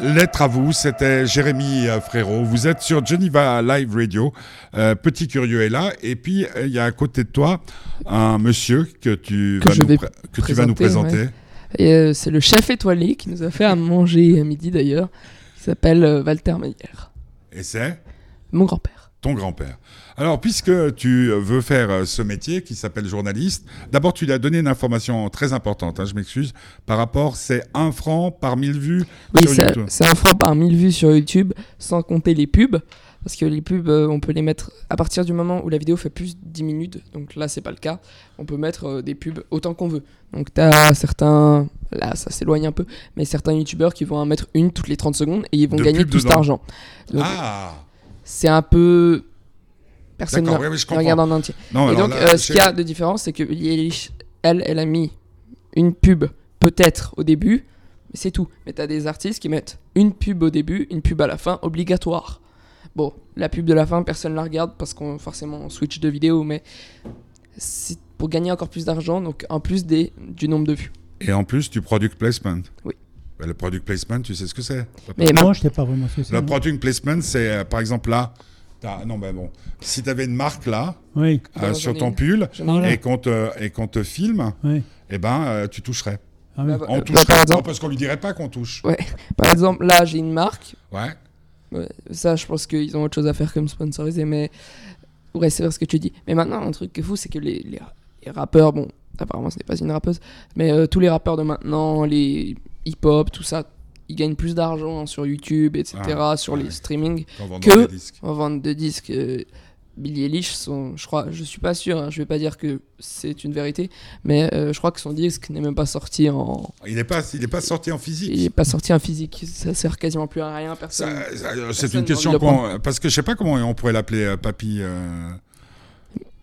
Lettre à vous, c'était Jérémy euh, Frérot. Vous êtes sur Geneva Live Radio. Euh, Petit Curieux est là. Et puis, euh, il y a à côté de toi un monsieur que tu, Que vas, nous, que tu vas nous présenter, euh, c'est le chef étoilé qui nous a fait à manger à midi d'ailleurs. Il s'appelle euh, Walter Meyer, Et c'est? Mon grand-père. Ton grand-père. Alors, puisque tu veux faire euh, ce métier qui s'appelle journaliste, d'abord, tu lui as donné une information très importante, hein, je m'excuse, par rapport, c'est un franc par mille vues Oui, sur YouTube. c'est un franc par 1000 vues sur YouTube, sans compter les pubs. Parce que les pubs, euh, on peut les mettre à partir du moment où la vidéo fait plus de 10 minutes. Donc là, c'est pas le cas. On peut mettre euh, des pubs autant qu'on veut. Donc t'as certains. Là, ça s'éloigne un peu. Mais certains youtubeurs qui vont en mettre une toutes les 30 secondes et ils vont De gagner pub tout cet dedans. argent. Donc Ah c'est un peu. Personne ne oui, oui, regarde en entier. Non, Et donc, là, euh, ce qu'il y a de différence, c'est que Billie Eilish, elle, elle a mis une pub, peut-être au début, mais c'est tout. Mais t'as des artistes qui mettent une pub au début, une pub à la fin, obligatoire. Bon, la pub de la fin, personne la regarde parce qu'on forcément on switch de vidéo, mais c'est pour gagner encore plus d'argent, donc en plus des, du nombre de vues. Et en plus, du product placement. Oui. Ben, le product placement, tu sais ce que c'est? Mais Non, je sais pas vraiment ce que c'est. Le product placement, c'est euh, par exemple là. Non, ben bon. Si tu avais une marque là, Oui, euh, Dans sur ton pull, et qu'on te, et qu'on te filme, oui. eh ben, euh, tu toucherais. Ah oui. Bah, bah, On bah, toucherait. par Non, exemple, parce qu'on lui dirait pas qu'on touche. par exemple, là j'ai une marque, Ouais. Ouais, ça, je pense qu'ils ont autre chose à faire comme sponsoriser, mais ouais, c'est vrai ce que tu dis. Mais maintenant, un truc qui est fou, c'est que les, les, les rappeurs, bon, apparemment, ce n'est pas une rappeuse, mais euh, tous les rappeurs de maintenant, les hip-hop, tout ça, ils gagnent plus d'argent sur YouTube, etc., Ah, sur ouais. les streaming, En vendant Que- des disques. en vente de disques. Euh, Billie Eilish, son, je crois, je suis pas sûr, hein, je vais pas dire que c'est une vérité, mais euh, je crois que son disque n'est même pas sorti en, Il n'est pas, il est pas sorti en physique. il est pas sorti en physique. Ça sert quasiment plus à rien, personne. C'est une question qu'on- parce que je sais pas comment on pourrait l'appeler euh, papy. euh,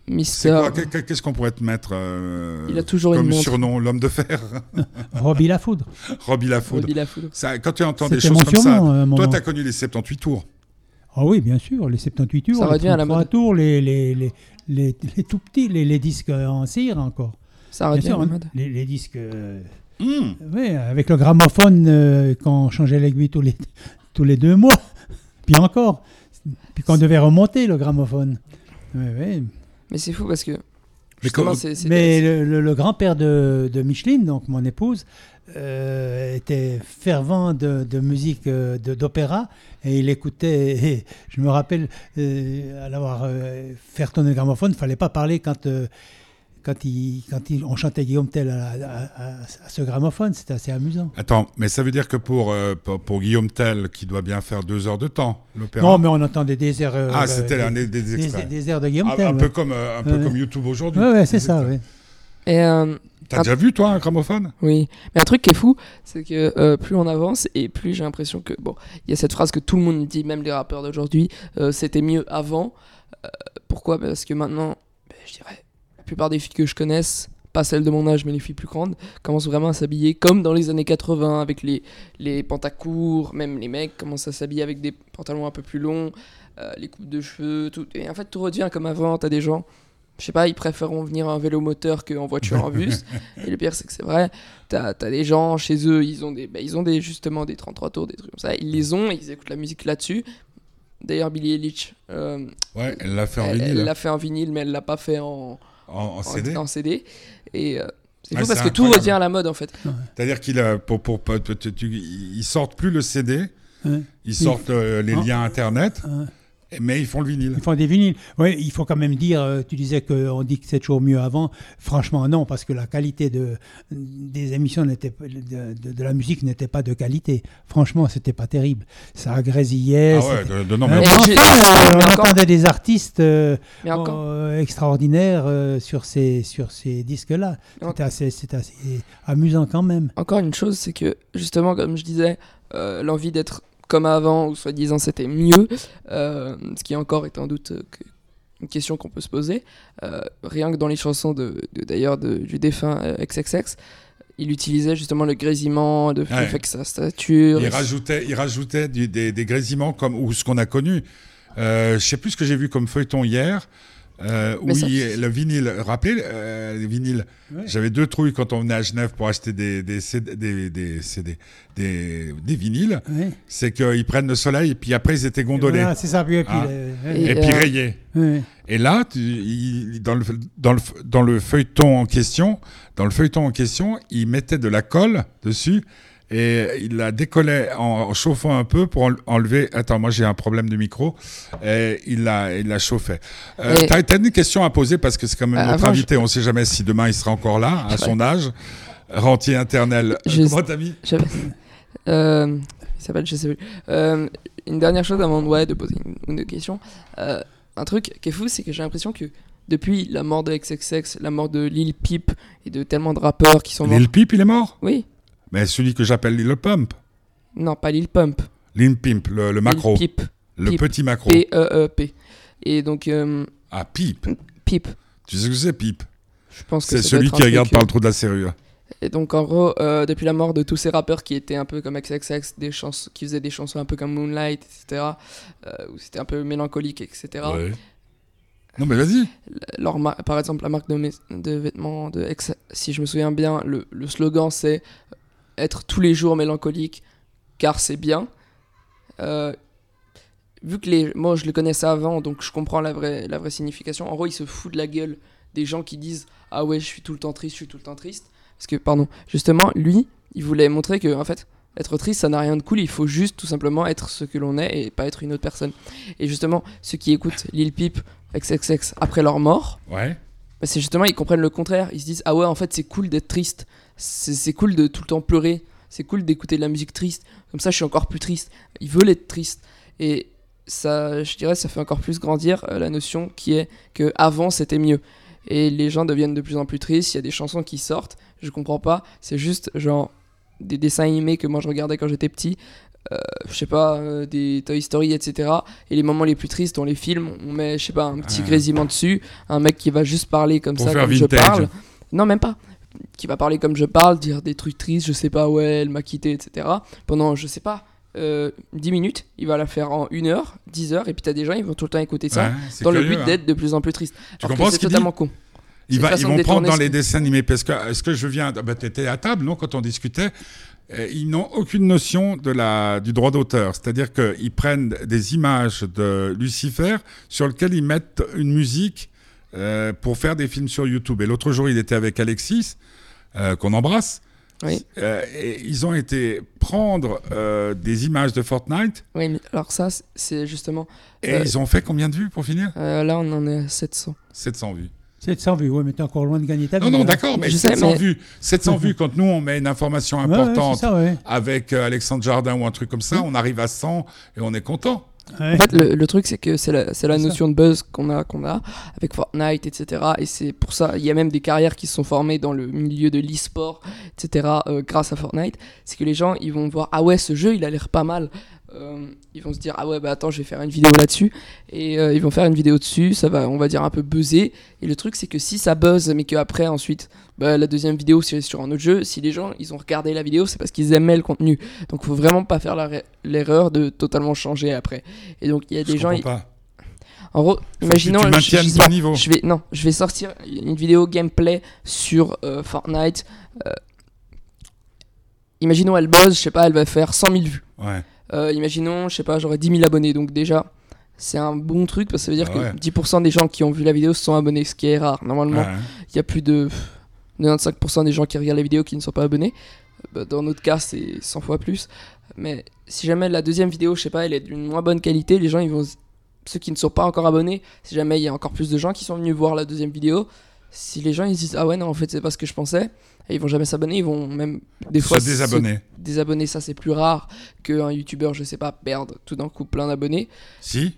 Mister, Qu'est-ce qu'on pourrait te mettre euh, il a toujours comme une surnom l'homme de fer, Robbie la foudre. Robbie Lafoudre. Robbie Lafoudre. Ça, quand tu entends des choses mon comme ça, un toi tu as connu les 78 tours. Ah oui, bien sûr, les 78 tours, Ça les revient à la 33 mode. tours, les, les, les, les, les tout petits, les, les disques en cire encore. Ça Bien revient sûr, à la hein, mode. les, les disques... euh, Hmm. oui, avec le gramophone, euh, quand on changeait l'aiguille tous les, tous les deux mois. Puis encore. Puis qu'on devait remonter le gramophone. Oui, oui. Mais c'est fou parce que. Mais justement, comment- c'est- c'est- Mais le, le- le grand-père de, de Micheline, donc mon épouse, euh, était fervent de, de musique euh, de- d'opéra et il écoutait. Et je me rappelle, euh, à l'avoir euh, faire tourner le gramophone, il ne fallait pas parler quand, euh, quand, il, quand il- on chantait Guillaume Tell à, à- à- à ce gramophone. C'était assez amusant. Attends, mais ça veut dire que pour, euh, pour, pour Guillaume Tell, qui doit bien faire deux heures de temps, l'opéra. Non, mais on entendait des airs. euh, ah, euh, c'était des, un des, des des- des airs de Guillaume Ah, Tell. un ouais. peu comme, euh, un peu Ouais. comme YouTube aujourd'hui. Ouais, ouais, c'est ça, oui. Et, euh, T'as déjà vu, toi, un gramophone? Oui. Mais un truc qui est fou, c'est que euh, plus on avance et plus j'ai l'impression que. Bon, il y a cette phrase que tout le monde dit, même les rappeurs d'aujourd'hui, euh, c'était mieux avant. Euh, pourquoi? Parce que maintenant, ben, je dirais, plupart des filles que je connaisse, pas celles de mon âge, mais les filles plus grandes, commencent vraiment à s'habiller comme dans les années 80, avec les, les pantacourts, même les mecs commencent à s'habiller avec des pantalons un peu plus longs, euh, les coupes de cheveux, tout. Et en fait, tout revient comme avant. T'as des gens, je sais pas, ils préfèrent venir en vélo moteur qu'en voiture en bus. Et le pire, c'est que c'est vrai. T'as as des gens chez eux, ils ont des, bah, ils ont des justement des 33 tours, des trucs comme ça. Ils les ont, ils écoutent la musique là-dessus. D'ailleurs, Billie Eilish, euh, Ouais, elle l'a fait en elle vinyle, elle hein, l'a fait en vinyle, mais elle l'a pas fait en, en, CD. en CD. Et euh, c'est Ouais, fou parce que tout revient à la mode en fait. C'est-à-dire qu'il a, pour, pour, pour- tu- tu- ils sortent plus le CD, Ouais. ils sortent euh, les Ah. liens Internet, Ouais. Mais ils font le vinyle. Ils font des vinyles. Oui, il faut quand même dire, euh, tu disais qu'on dit que c'est toujours mieux avant. Franchement, non, parce que la qualité de, des émissions, n'était de, de- de la musique n'était pas de qualité. Franchement, c'était pas terrible. Ça grésillait. Ah ouais, de, de- non, mais enfin, euh, mais on encore- entendait des artistes euh, encore, euh, extraordinaires euh, sur ces, sur ces disques-là. C'était assez, c'était assez amusant quand même. encore une chose, c'est que justement, comme je disais, euh, l'envie d'être comme avant, ou soi-disant c'était mieux, euh, ce qui encore est en doute euh, une question qu'on peut se poser. Euh, rien que dans les chansons de, d'ailleurs de- du défunt XXX, il utilisait justement le grésillement, de, Ouais. que sa stature. il rajoutait, il rajoutait du- des, des grésillements comme ou ce qu'on a connu. Euh, je sais plus ce que j'ai vu comme feuilleton hier. Euh, oui, ça- le vinyle. Rappelez, euh, les vinyles. Ouais. J'avais deux trouilles quand on venait à Genève pour acheter des, des, CD, des, des, CD, des, des vinyles. C'est qu'ils prennent le soleil et puis après ils étaient gondolés. Voilà, c'est ça. Puis, et puis, Ah. euh, Et- Et, puis euh, rayés. ouais. Et là, tu, il- dans, le, dans, le, dans le feuilleton en question, dans le feuilleton en question, il mettait de la colle dessus et il la décollait en, en chauffant un peu pour en- enlever. Attends, moi j'ai un problème de micro. Et il la, il la chauffait. Euh, T'as une question à poser parce que c'est quand même Euh, notre invité. On ne sait jamais si demain il sera encore là à son âge. Rentier internel. Je- Comment t'as mis J'avais- Euh, il s'appelle, je sais plus. Euh, une dernière chose avant de, ouais, de poser une, une question. Euh, un truc qui est fou, c'est que j'ai l'impression que depuis la mort de XXX, la mort de Lil Peep et de tellement de rappeurs qui sont morts. Lil Peep, il est mort? Oui, Mais celui que j'appelle Lil Pump. non, pas Lil Pump. Lil Pimp, le, le macro. Lil Peep. le Peep. petit macro. P-E-E-P. Et donc, euh, Ah, Peep. Peep. Tu sais ce que c'est, Peep Je pense que C'est celui qui regarde truc, par euh, le trou de la serrure. Et donc en gros, euh, depuis la mort de tous ces rappeurs qui étaient un peu comme XXX, des chansons, qui faisaient des chansons un peu comme Moonlight, etc., euh, où c'était un peu mélancolique, etc. Ouais. Non, mais vas-y. Par exemple, la marque de, de vêtements de X, si je me souviens bien, le, le slogan c'est être tous les jours mélancolique, car c'est bien. Euh, vu que les, moi je le connaissais avant, donc je comprends la vraie, la vraie signification. En gros, ils se foutent de la gueule des gens qui disent ah ouais, je suis tout le temps triste, je suis tout le temps triste. Parce que, pardon, justement, lui, il voulait montrer que, en fait, être triste, ça n'a rien de cool. Il faut juste, tout simplement, être ce que l'on est et pas être une autre personne. Et justement, ceux qui écoutent Lil Peep, XXX après leur mort, Ouais. bah, c'est justement, ils comprennent le contraire. Ils se disent, ah ouais, en fait, c'est cool d'être triste. C'est cool de tout le temps pleurer. C'est cool d'écouter de la musique triste. Comme ça, je suis encore plus triste. Ils veulent être tristes. Et ça, je dirais, ça fait encore plus grandir euh, la notion qui est que avant c'était mieux. Et les gens deviennent de plus en plus tristes. Il y a des chansons qui sortent. Je comprends pas. C'est juste genre des dessins animés que moi je regardais quand j'étais petit. Euh, je sais pas, euh, des Toy Story, etc. Et les moments les plus tristes, on les filme, on met, je sais pas, un petit Ah. grésillement dessus, un mec qui va juste parler comme Pour ça, comme je parle. Non, même pas. Qui va parler comme je parle, dire des trucs tristes, je sais pas, ouais, elle m'a quitté, etc. Pendant, je sais pas, euh, 10 minutes, il va la faire en 1 heure, 10 heures, et puis t'as des gens, ils vont tout le temps écouter ça, Ouais, dans le but hein. d'être de plus en plus triste. Tu Alors comprends ce c'est dit totalement con. Ils, C'est va- ils vont prendre dans ce les dessins animés parce que est-ce que je viens bah, t'étais à table non quand on discutait Euh, ils n'ont aucune notion de la du droit d'auteur c'est-à-dire qu'ils prennent des images de Lucifer sur lesquelles ils mettent une musique euh, pour faire des films sur YouTube et l'autre jour il était avec Alexis euh, qu'on embrasse Oui. Euh, et ils ont été prendre euh, des images de Fortnite Oui, mais alors ça, c'est- justement. et Euh, ils ont fait combien de vues pour finir? euh, là, on en est à 700. 700 vues 700 vues, ouais, mais t'es encore loin de gagner ta non vie. non hein. d'accord mais Je sais, 700 mais- vues 700 vues quand nous on met une information Ouais, ouais, importante c'est ça, ouais. avec euh, Alexandre Jardin ou un truc comme ça, on arrive à 100 et on est content. Ouais. En fait, le, le truc, c'est que c'est la, c'est la C'est ça. notion de buzz qu'on a, qu'on a avec Fortnite, etc. Et c'est pour ça, il y a même des carrières qui se sont formées dans le milieu de l'e-sport, etc. euh, grâce à Fortnite. C'est que les gens, ils vont voir, ah ouais, ce jeu, il a l'air pas mal. Euh, ils vont se dire, ah ouais, bah attends, je vais faire une vidéo là-dessus. Et euh, ils vont faire une vidéo dessus, ça va, on va dire, un peu buzzer. Et le truc, c'est que si ça buzz, mais qu'après, ensuite, bah, la deuxième vidéo, c'est sur un autre jeu, si les gens, ils ont regardé la vidéo, c'est parce qu'ils aimaient le contenu. Donc, faut vraiment pas faire l'erreur de totalement changer après. Et donc, il y a des gens, ils- en gros, que imaginons. tu je- maintiennes je sais ton pas, niveau. Je vais, non, je vais sortir une vidéo gameplay sur euh, Fortnite. euh, imaginons, elle buzz, je sais pas, elle va faire 100 000 vues. Ouais. Euh, imaginons, je sais pas, j'aurais 10 000 abonnés. Donc, déjà, c'est un bon truc parce que ça veut dire Ah ouais. que 10% des gens qui ont vu la vidéo se sont abonnés, ce qui est rare. Normalement, Ouais. il y a plus de pff, 95% des gens qui regardent la vidéo qui ne sont pas abonnés. Bah, Dans notre cas, c'est 100 fois plus. Mais si jamais la deuxième vidéo, je sais pas, elle est d'une moins bonne qualité, les gens, ils vont. Ceux qui ne sont pas encore abonnés, si jamais il y a encore plus de gens qui sont venus voir la deuxième vidéo, si les gens ils se disent ah ouais non en fait c'est pas ce que je pensais, et ils vont jamais s'abonner, ils vont même des fois Se désabonner. se désabonner, ça c'est plus rare qu'un youtubeur je sais pas perdre tout d'un coup plein d'abonnés. Si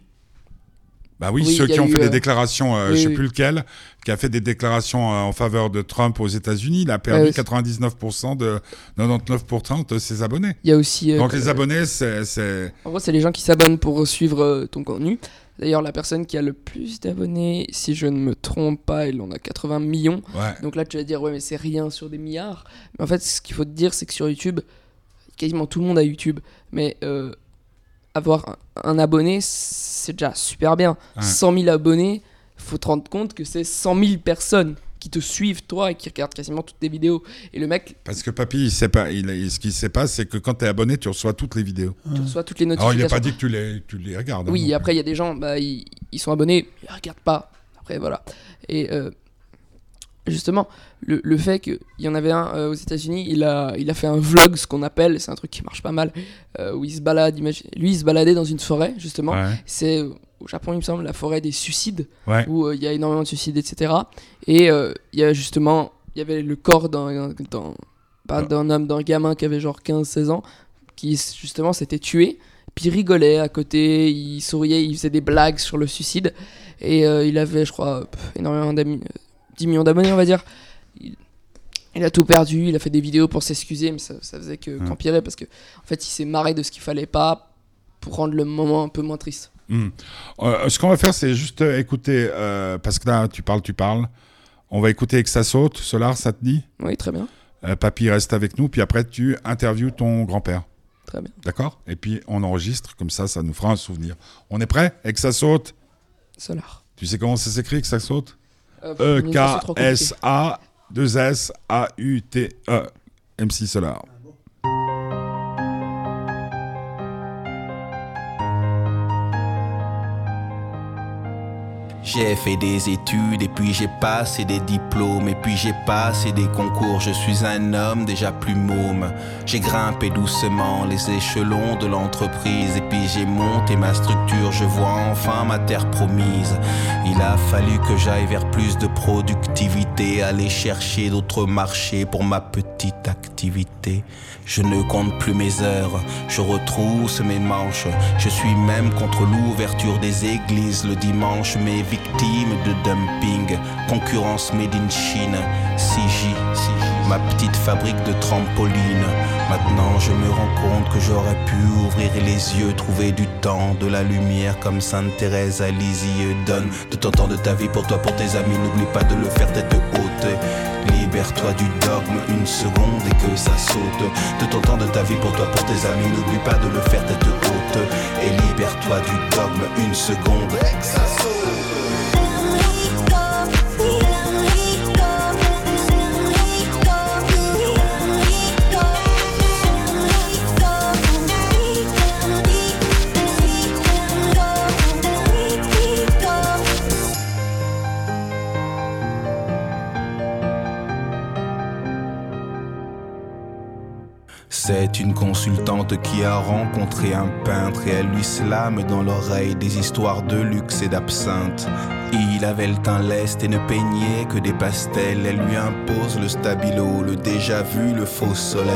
Bah oui, Oui, ceux qui ont eu, fait des euh, déclarations, euh, oui, je sais oui. plus lequel, qui a fait des déclarations euh, en faveur de Trump aux États-Unis, il a perdu Ouais, oui. 99% de 99% de ses abonnés. Il y a aussi euh, Donc les abonnés, c'est En gros, c'est les gens qui s'abonnent pour suivre ton contenu. D'ailleurs, la personne qui a le plus d'abonnés, si je ne me trompe pas, elle en a 80 millions. ouais. Donc là, tu vas dire, ouais, mais c'est rien sur des milliards. Mais en fait, ce qu'il faut te dire, c'est que sur YouTube, quasiment tout le monde a YouTube. Mais euh, avoir un, un abonné, c'est déjà super bien. Ouais. 100 000 abonnés, faut te rendre compte que c'est 100 000 personnes qui te suivent toi et qui regardent quasiment toutes tes vidéos. Et le mec, Parce que papy, il sait pas, il, il- ce qu'il sait pas, c'est que quand tu es abonné, tu reçois toutes les vidéos. tu reçois toutes les Alors, il notifications. n'a pas dit que tu les, tu les regardes. hein, Oui, après, il y a des gens, bah, ils, ils sont abonnés, ils regardent pas. Après, voilà. Et euh, justement, le, le fait qu'il y en avait un euh, aux États-Unis, il a, il a fait un vlog, ce qu'on appelle, c'est un truc qui marche pas mal, euh, où il se balade, imagine- lui, il se baladait dans une forêt, justement. Ouais, C'est au Japon, il me semble, la forêt des suicides, ouais. où euh, il y a énormément de suicides, etc. Et euh, il y a justement, il y avait le corps d'un, pas d'un homme, d'un gamin qui avait genre 15-16 ans, qui justement s'était tué. Puis il rigolait à côté, il souriait, il faisait des blagues sur le suicide. Et euh, il avait, je crois, pff, énormément d'amis, euh, 10 millions d'abonnés, on va dire. Il, il a tout perdu, il a fait des vidéos pour s'excuser, mais ça, ça faisait que, Ouais. qu'empirer parce que, en fait, il s'est marré de ce qu'il fallait pas pour rendre le moment un peu moins triste. Hmm. Euh, ce qu'on va faire, c'est juste euh, écouter, euh, parce que là, tu parles, tu parles. On va écouter que ça saute. Solar, ça te dit? Oui, très bien, Euh, Papy reste avec nous, puis après, tu interviews ton grand-père. très bien. D'accord? Et puis, on enregistre, comme ça, ça nous fera un souvenir. On est prêt Et que ça saute? Solar. Tu sais comment ça s'écrit, que ça saute? Euh, mais ça, c'est trop compliqué. E-K-S-A, 2-S-A-U-T-E. MC Solar. J'ai fait des études et puis j'ai passé des diplômes et puis j'ai passé des concours. Je suis un homme déjà plus môme. J'ai grimpé doucement les échelons de l'entreprise et puis j'ai monté ma structure. Je vois enfin ma terre promise. Il a fallu que j'aille vers plus de productivité, aller chercher d'autres marchés pour ma petite activité. Je ne compte plus mes heures, je retrousse mes manches. Je suis même contre l'ouverture des églises le dimanche, mais victime de dumping, concurrence made in Chine. CJ, ma petite fabrique de trampoline. Maintenant je me rends compte que j'aurais pu ouvrir les yeux, trouver du temps, de la lumière comme Sainte Thérèse à Lisieux. Donne de ton temps de ta vie pour toi, pour tes amis, n'oublie pas de le faire tête haute. Libère-toi du dogme une seconde et que ça saute. De ton temps de ta vie pour toi, pour tes amis, n'oublie pas de le faire tête haute. Et libère-toi du dogme une seconde et que ça saute. Qui a rencontré un peintre et elle lui slame dans l'oreille des histoires de luxe et d'absinthe. Il avait le teint leste et ne peignait que des pastels. Elle lui impose le stabilo, le déjà vu, le faux soleil.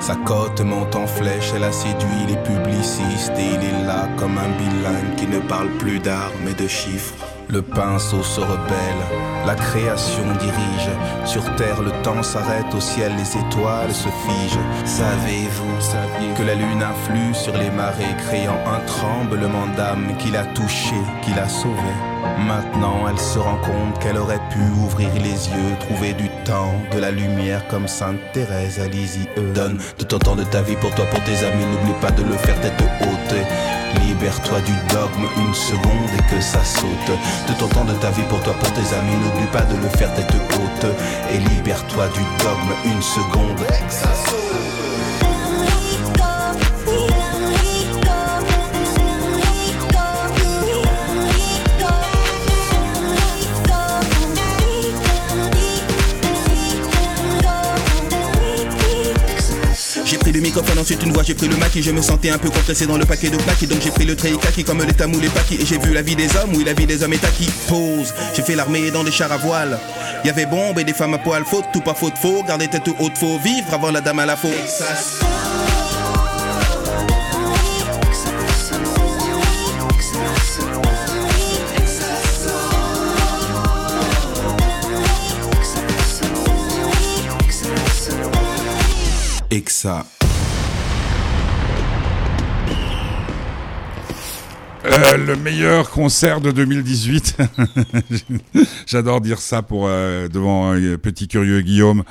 Sa cote monte en flèche, elle a séduit les publicistes et il est là comme un bilingue qui ne parle plus d'art mais de chiffres. Le pinceau se rebelle, la création dirige. Sur terre, le temps s'arrête, au ciel, les étoiles se figent. Savez-vous, que la lune influe sur les marées, créant un tremblement d'âme qui l'a touché, qui l'a sauvé? Maintenant, elle se rend compte qu'elle aurait pu ouvrir les yeux, trouver du temps, de la lumière comme Sainte Thérèse à Lisieux. Donne de ton temps de ta vie pour toi, pour tes amis, n'oublie pas de le faire tête haute. Libère-toi du dogme une seconde et que ça saute. De ton temps de ta vie pour toi, pour tes amis, n'oublie pas de le faire tête haute. Et libère-toi du dogme une seconde et que ça saute. Ensuite une voix, j'ai pris le maquis. Je me sentais un peu compressé dans le paquet de plaques. Donc j'ai pris le trait kaki comme les tamous, les paquis. Et j'ai vu la vie des hommes, oui, la vie des hommes est acquis. Pause, j'ai fait l'armée dans des chars à voile. Y avait bombe et des femmes à poil. Faute, tout pas faute, faux. Garder tête haute, faut vivre avant la dame à la faute. Et Euh, le meilleur concert de 2018. J'adore dire ça pour euh, devant un petit curieux Guillaume.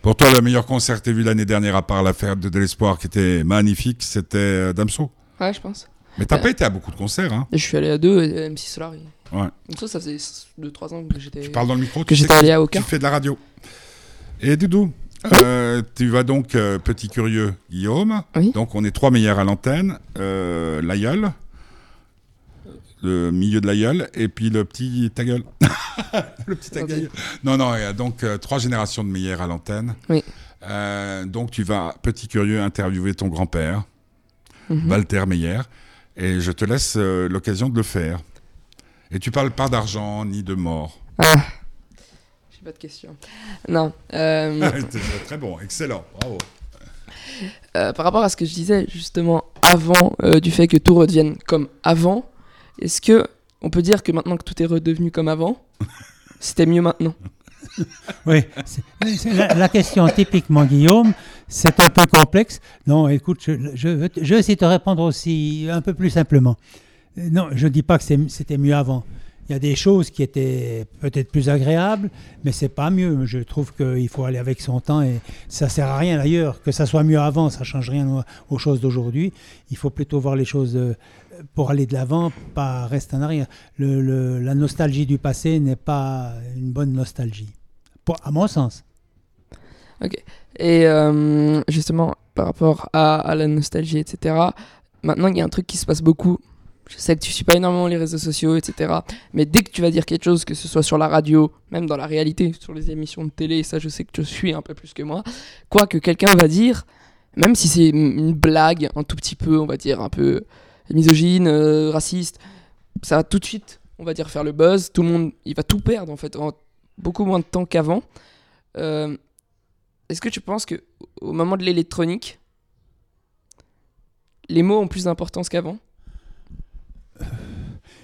Pour toi, le meilleur concert que tu vu l'année dernière, à part la fête de l'espoir qui était magnifique, c'était euh, Damso. Ouais, je pense. Mais t'as pas été à beaucoup de concerts, hein Et je suis allé à deux, et MC Solar, il, Ouais. Donc ça, ça faisait 2-3 ans que j'étais. Tu parles dans le micro, que tu j'étais allé à tu Oka. fais de la radio. Et Doudou, euh, tu vas donc, euh, petit curieux Guillaume. Oui. Donc on est trois meilleurs à l'antenne. Euh, l'aïeul, le milieu de l'aïeul, et puis le petit ta gueule. le petit ta gueule. Non, non, il y a donc euh, trois générations de meilleurs à l'antenne. Oui. Euh, donc tu vas, petit curieux, interviewer ton grand-père, Mhm. Walter Meyer, et je te laisse euh, l'occasion de le faire. Et tu parles pas d'argent ni de mort. Ah. J'ai pas de questions. Non. euh, très bon, excellent, bravo. euh, par rapport à ce que je disais justement avant euh, du fait que tout redevienne comme avant, est-ce que on peut dire que maintenant que tout est redevenu comme avant, c'était mieux maintenant? Oui, la, la question typiquement Guillaume, c'est un peu complexe. Non, écoute, je, je, vais te- je vais essayer de te répondre aussi un peu plus simplement. Euh, Non, je ne dis pas que c'était mieux avant. Il y a des choses qui étaient peut-être plus agréables, mais c'est pas mieux. Je trouve qu'il faut aller avec son temps et ça sert à rien d'ailleurs. Que ça soit mieux avant, ça change rien aux, choses d'aujourd'hui. Il faut plutôt voir les choses euh, pour aller de l'avant, pas rester en arrière. La nostalgie du passé n'est pas une bonne nostalgie, à mon sens. Et euh, justement, par rapport à la nostalgie, etc., maintenant, il y a un truc qui se passe beaucoup. Je sais que tu suis pas énormément les réseaux sociaux, etc. Mais dès que tu vas dire quelque chose, que ce soit sur la radio, même dans la réalité, sur les émissions de télé, ça je sais que tu suis un peu plus que moi, quoi que quelqu'un va dire, même si c'est une blague, un tout petit peu, on va dire, un peu misogyne, euh, raciste, ça va tout de suite, on va dire, faire le buzz. Tout le monde, il va tout perdre en fait, en beaucoup moins de temps qu'avant. Euh, est-ce que tu penses que au moment de l'électronique, les mots ont plus d'importance qu'avant?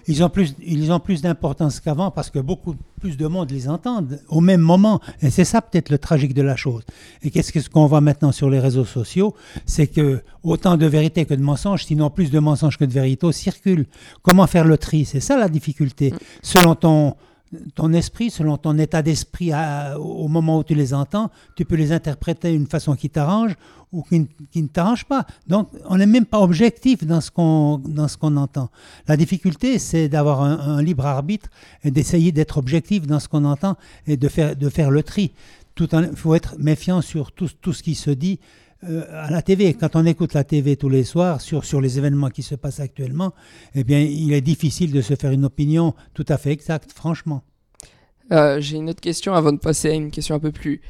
Ils ont plus, ils ont plus d'importance qu'avant parce que beaucoup plus de monde les entendent au même moment. Et c'est ça peut-être le tragique de la chose. Et qu'est-ce que- ce qu'on voit maintenant sur les réseaux sociaux C'est que autant de vérité que de mensonges, sinon plus de mensonges que de vérité, circulent. Comment faire le tri? C'est ça la difficulté. Selon ton, ton esprit, selon ton état d'esprit au moment où tu les entends, tu peux les interpréter d'une façon qui t'arrange ou qui, ne- t'arrange pas. Donc, on n'est même pas objectif dans ce qu'on qu'on entend. La difficulté, c'est d'avoir un, libre arbitre et d'essayer d'être objectif dans ce qu'on entend et de faire, de faire le tri. Il faut être méfiant sur tout, tout ce qui se dit euh, à la TV. Quand on écoute la TV tous les soirs sur, sur les événements qui se passent actuellement, eh bien, il est difficile de se faire une opinion tout à fait exacte, franchement. Euh, J'ai une autre question avant de passer à une question un peu plus,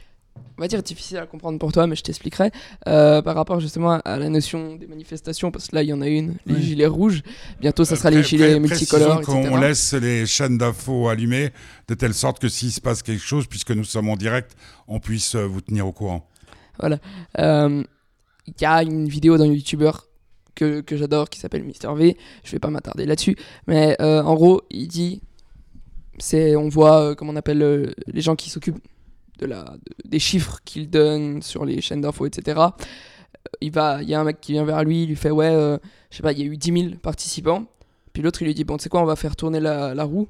on va dire difficile à comprendre pour toi, mais je t'expliquerai. Euh, par rapport justement à la notion des manifestations, parce que là il y en a une, les Oui. gilets rouges. Bientôt ça sera Euh, les pré- gilets pré- multicolores, qu'on laisse les chaînes d'infos allumées de telle sorte que s'il se passe quelque chose, puisque nous sommes en direct, on puisse euh, vous tenir au courant. Euh, Il y a une vidéo d'un youtubeur que, que j'adore qui s'appelle Mister V. Je vais pas m'attarder là-dessus, mais en gros, il dit c'est on voit comment on appelle les gens qui s'occupent de la de- des chiffres qu'il donne sur les chaînes d'infos, etc. Euh, Il va, il y a un mec qui vient vers lui, il lui fait ouais, euh, je sais pas, il y a eu 10 000 participants. Puis l'autre il lui dit bon, tu sais quoi, on va faire tourner la, la roue.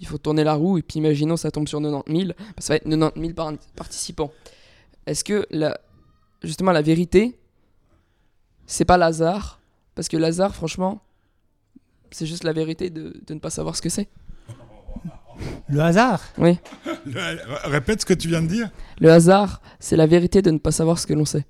Il faut tourner la roue et puis imaginons ça tombe sur 90 000, bah, ça va être 90 000 par- participants. Est-ce que la, justement la vérité, c'est pas Lazare? Parce que Lazare, franchement, c'est juste la vérité de, de ne pas savoir ce que c'est. Le hasard Oui. Le- Répète ce que tu viens de dire. Le hasard, c'est la vérité de ne pas savoir ce que l'on sait.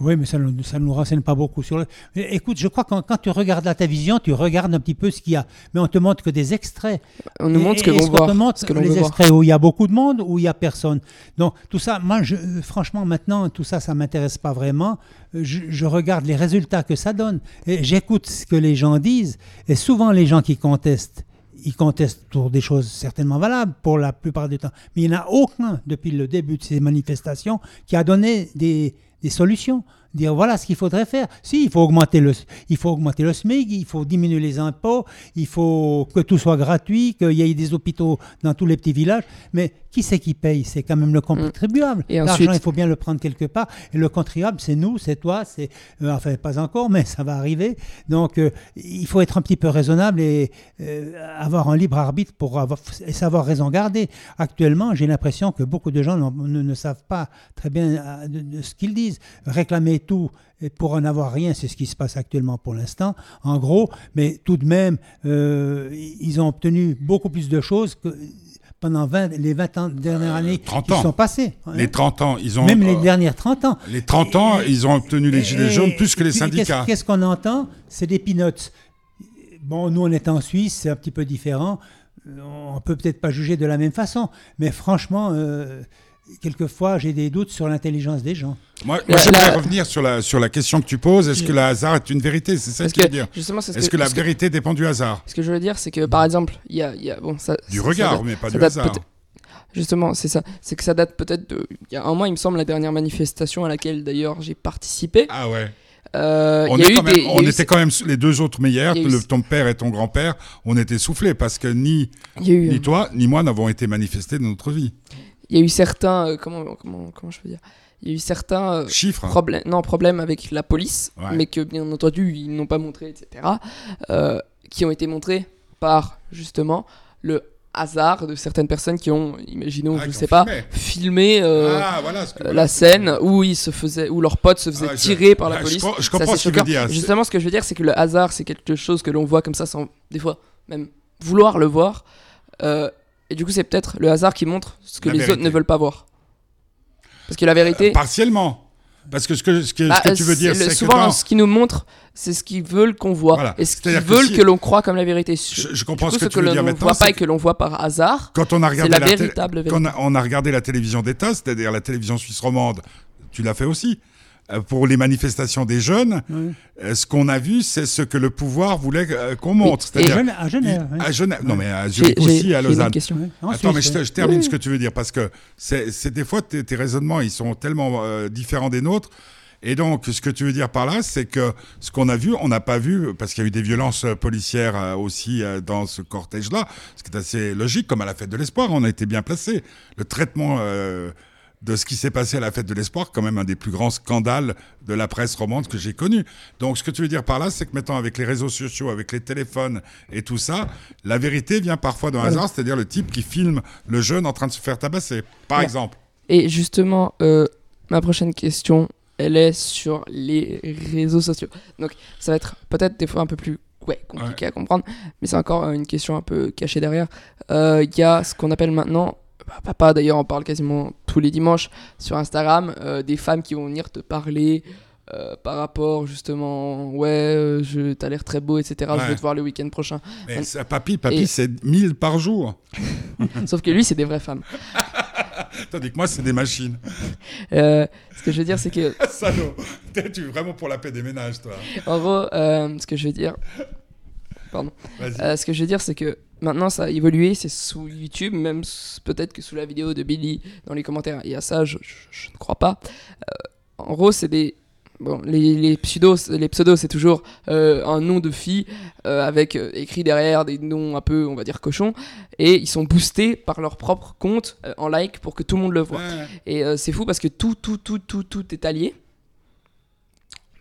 Oui, mais ça ne ça ne nous renseigne pas beaucoup sur le. Mais Écoute, je crois que quand, quand tu regardes la télévision, tu regardes un petit peu ce qu'il y a. Mais on te montre que des extraits. On nous Et- montre ce que l'on te voit, montre ce que l'on les veut voir. extraits où il y a beaucoup de monde, où il y a personne. Donc tout ça, moi, je, franchement, maintenant, tout ça, ça m'intéresse pas vraiment. Je, je regarde les résultats que ça donne. Et j'écoute ce que les gens disent. Et souvent, les gens qui contestent, ils contestent pour des choses certainement valables pour la plupart du temps. Mais il n'y en a aucun depuis le début de ces manifestations qui a donné des solutions. Dire voilà ce qu'il faudrait faire. Si, il faut augmenter le, il faut augmenter le SMIC, il faut diminuer les impôts, il faut que tout soit gratuit, qu'il y ait des hôpitaux dans tous les petits villages. Mais qui c'est qui paye? C'est quand même le contribuable. Mm. Et L'argent, ensuite- il faut bien le prendre quelque part. Et le contribuable, c'est nous, c'est toi, c'est euh, enfin pas encore, mais ça va arriver. Donc euh, il faut être un petit peu raisonnable et euh, avoir un libre arbitre pour avoir, et savoir raison garder. Actuellement, j'ai l'impression que beaucoup de gens ne, ne savent pas très bien ce qu'ils disent. Réclamer tout pour en avoir rien, c'est ce qui se passe actuellement pour l'instant, en gros, mais tout de même, euh, ils ont obtenu beaucoup plus de choses que pendant 20, les 20 ans, dernières années qui ans. sont passées. hein. Les 30 ans, ils ont. Même les euh, dernières 30 ans. les 30 ans, Et- ils ont obtenu les Et- gilets et- jaunes plus que les syndicats. Qu'est-ce qu'on entend? C'est des peanuts. Bon, nous, on est en Suisse, c'est un petit peu différent. Euh, On peut peut-être pas juger de la même façon, mais franchement, euh, quelquefois, j'ai des doutes sur l'intelligence des gens. Moi, j'aimerais la- revenir sur la, sur la question que tu poses. Est-ce que le hasard est une vérité? C'est ça que tu veux que dire. justement, c'est ce Est-ce que la vérité dépend du hasard? Ce que je veux dire, c'est que par exemple, il y a, il y a- bon, ça, Du ça- regard, mais pas du hasard. Justement, c'est ça. C'est que ça date peut-être de. Il y a un mois, il me semble, la dernière manifestation à laquelle d'ailleurs j'ai participé. Ah ouais. Euh, On, y a est eu quand même- des- il y a on eu- était quand même les deux autres meilleurs, eu- ton père et ton grand-père, on était soufflés parce que ni, eu, ni toi ni moi n'avons été manifestés dans notre vie. Il y a eu certains. euh, comment, comment, comment je peux dire? Il y a eu certains euh, Chiffres. problèmes, non, problèmes avec la police, Ouais. mais que bien entendu ils n'ont pas montré, etc. euh, qui ont été montrés par justement le hasard de certaines personnes qui ont, imaginons, Ah, je sais pas, filmé. filmé ah, voilà, ce que- la scène où ils se faisaient, où leurs potes se faisaient Ah, je- tirer par la ah, je police. Je, comprends ce que tu veux dire. Justement, ce que je veux dire, c'est que le hasard, c'est quelque chose que l'on voit comme ça sans, des fois, même vouloir le voir. Euh, et du coup, c'est peut-être le hasard qui montre ce que La les vérité. autres ne veulent pas voir. Parce que la vérité. Partiellement. Parce que ce que, ce que, bah, ce que tu veux dire, c'est que souvent, dans- ce qu'ils nous montrent, c'est ce qu'ils veulent qu'on voit. Voilà. Et ce qu'ils que veulent si- que, l'on croit comme la vérité. je, comprends coup, ce que ce tu que veux l'on dire ne maintenant. voit pas et que l'on voit par hasard, Quand on a c'est regardé la la, té- véritable quand vérité. on a, on a regardé la télévision d'État, c'est-à-dire la télévision suisse romande, tu l'as fait aussi. Euh, Pour les manifestations des jeunes, euh, ce qu'on a vu, c'est ce que le pouvoir voulait euh, qu'on montre. À C'est-à-dire à Genève, à Genève, non mais à Zurich aussi, à Lausanne. Attends, mais je, termine Oui. ce que tu veux dire parce que c'est des fois tes, tes raisonnements ils sont tellement euh, différents des nôtres. Et donc, ce que tu veux dire par là, c'est que ce qu'on a vu, on n'a pas vu, parce qu'il y a eu des violences policières aussi dans ce cortège-là, ce qui est assez logique, comme à la fête de l'espoir, on a été bien placé. Le traitement euh, de ce qui s'est passé à la fête de l'espoir, quand même un des plus grands scandales de la presse romande que j'ai connu. Donc, ce que tu veux dire par là, c'est que maintenant, avec les réseaux sociaux, avec les téléphones et tout ça, la vérité vient parfois d'un hasard, c'est-à-dire le type qui filme le jeune en train de se faire tabasser, par Ouais. exemple. Et justement, euh, ma prochaine question, elle est sur les réseaux sociaux. Donc, ça va être peut-être des fois un peu plus ouais, compliqué à comprendre, mais c'est encore euh, une question un peu cachée derrière. Euh, Il y a ce qu'on appelle maintenant, papa d'ailleurs en parle quasiment tous les dimanches sur Instagram, euh, des femmes qui vont venir te parler. euh, par rapport justement, ouais, euh, je, t'as l'air très beau, etc. Je veux te voir le week-end prochain. Mais ça, papy, papy, Et- c'est 1000 par jour. Sauf que lui, c'est des vraies femmes. Tandis que moi, c'est des machines. Euh, ce que je veux dire, c'est que Salaud. T'es tu es vraiment pour la paix des ménages, toi. En gros, ce que je veux dire, pardon, ce que je veux dire, c'est que maintenant ça a évolué, c'est sous YouTube, même peut-être que sous la vidéo de Billy dans les commentaires. Il y a ça, je, je- je ne crois pas. Euh, en gros, c'est des Bon, les, les pseudos, les pseudos c'est toujours euh, un nom de fille euh, avec euh, écrit derrière des noms un peu, on va dire, cochons, et ils sont boostés par leur propre compte en like pour que tout le monde le voit. Et c'est fou parce que tout, tout, tout, tout, tout est allié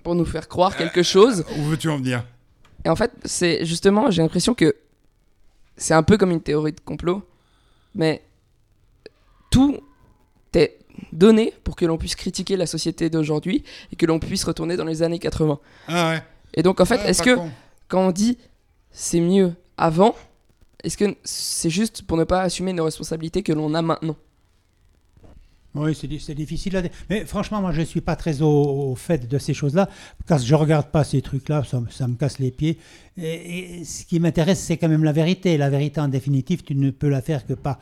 pour nous faire croire quelque chose. Où veux-tu en venir? Et en fait, c'est justement, j'ai l'impression que c'est un peu comme une théorie de complot, mais tout est donné pour que l'on puisse critiquer la société d'aujourd'hui et que l'on puisse retourner dans les années 80. Ah ouais. Et donc, en fait, Ah, est-ce que con. quand on dit c'est mieux avant, est-ce que c'est juste pour ne pas assumer nos responsabilités que l'on a maintenant? Oui, c'est di- c'est difficile à dire. Mais franchement, moi, je ne suis pas très au, au fait de ces choses-là, parce que je ne regarde pas ces trucs-là, ça, me- ça me casse les pieds. Et, et ce qui m'intéresse, c'est quand même la vérité. La vérité, en définitive, tu ne peux la faire que par,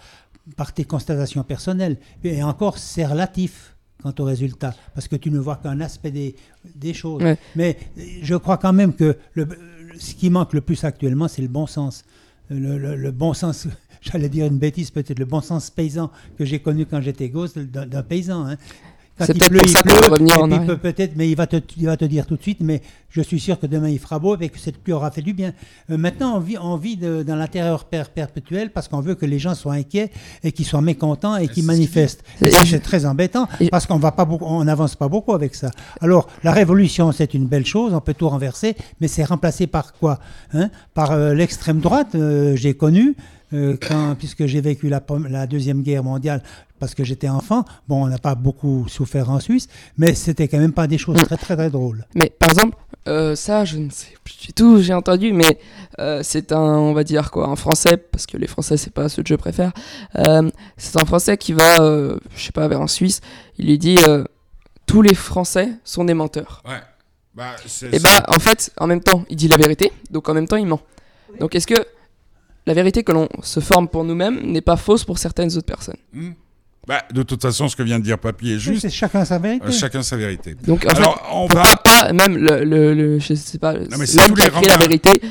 par tes constatations personnelles. Et encore, c'est relatif quant au résultat, parce que tu ne vois qu'un aspect des, des choses. Ouais. Mais je crois quand même que le, ce qui manque le plus actuellement, c'est le bon sens. Le, le- le bon sens, j'allais dire une bêtise peut-être, le bon sens paysan que j'ai connu quand j'étais gosse, d'un paysan. hein. Quand C'est il peut-être pleut, pour il ça qu'on revenir en peut- peut-être, mais il va, te, il va te dire tout de suite, mais je suis sûr que demain il fera beau et que cette pluie aura fait du bien. Euh, maintenant, on vit, on vit de- dans la terreur per- perpétuelle parce qu'on veut que les gens soient inquiets et qu'ils soient mécontents et qu'ils manifestent. c'est très embêtant parce qu'on va pas beaucoup, on n'avance pas beaucoup avec ça. Alors, la révolution, c'est une belle chose, on peut tout renverser, mais c'est remplacé par quoi hein? Par euh, l'extrême droite, euh, j'ai connu. Euh, quand, puisque j'ai vécu la, la, Deuxième Guerre mondiale parce que j'étais enfant. Bon, on n'a pas beaucoup souffert en Suisse, mais c'était quand même pas des choses très très très drôles. Mais par exemple, euh, ça, je ne sais plus du tout, j'ai entendu, mais euh, c'est un, on va dire quoi, un français, parce que les français, c'est pas ceux que je préfère. c'est un français qui va, je sais pas, vers un Suisse, il lui dit tous les Français sont des menteurs. Ouais. Bah, et bah, en fait, en même temps, il dit la vérité, donc en même temps, il ment. Donc, est-ce que la vérité que l'on se forme pour nous-mêmes n'est pas fausse pour certaines autres personnes hmm. bah, de toute façon, ce que vient de dire Papy est juste. C'est chacun sa vérité. Euh, chacun sa vérité. Donc, en Alors, fait, on va pas même le, le, je sais pas, l'homme qui a écrit la vérité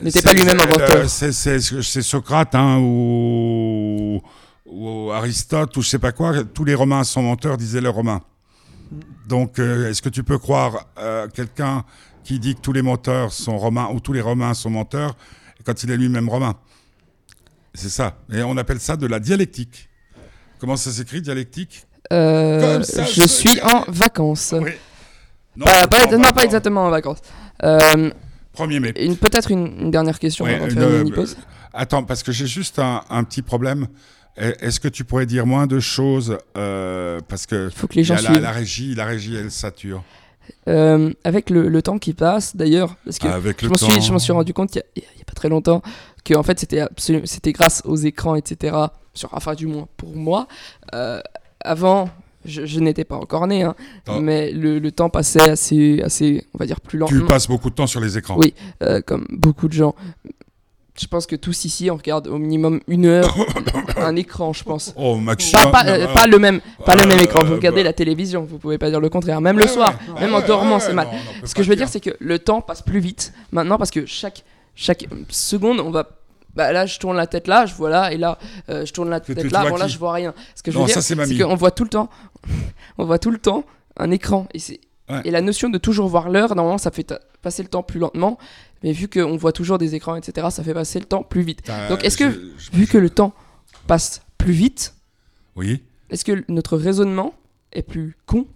n'était pas lui-même inventeur. C'est Socrate hein, ou, ou Aristote ou je sais pas quoi. Tous les Romains sont menteurs, disaient les Romains. Donc, euh, est-ce que tu peux croire euh, quelqu'un qui dit que tous les menteurs sont romains ou tous les romains sont menteurs quand il est lui-même romain C'est ça. Et on appelle ça de la dialectique. Comment ça s'écrit, dialectique euh, Je suis en vacances. Non, pas, exactement en vacances. Premier mai. Peut-être une, dernière question avant de faire une pause. Attends, parce que j'ai juste un petit problème. Est-ce que tu pourrais dire moins de choses euh, parce que, Faut que les gens la, la, régie, la régie, elle sature. Euh, avec le, temps qui passe, d'ailleurs, parce que je m'en suis, je suis rendu compte il n'y a, pas très longtemps que en fait c'était c'était grâce aux écrans, etc. Sur, enfin du moins pour moi. Euh, avant, je, n'étais pas encore né, hein, mais le, le, temps passait assez, assez, on va dire plus lentement. Tu passes beaucoup de temps sur les écrans. Oui, comme beaucoup de gens je pense que tous ici, on regarde au minimum une heure un écran, je pense. Oh, maximum. Pas, euh, le même, pas le même écran. Vous regardez bah. la télévision, vous pouvez pas dire le contraire. Même le soir, même en dormant, c'est mal. Ce que je veux dire, c'est que le temps passe plus vite maintenant parce que chaque, chaque seconde, on va bah là je tourne la tête là je vois là et là euh, je tourne la tête là bon là je vois rien ce que je veux dire c'est qu'on voit tout le temps on voit tout le temps un écran et c'est et la notion de toujours voir l'heure normalement ça fait passer le temps plus lentement mais vu qu'on voit toujours des écrans, etc., ça fait passer le temps plus vite. Bah, Donc est-ce que, vu que le temps passe plus vite, oui. est-ce que notre raisonnement est plus con?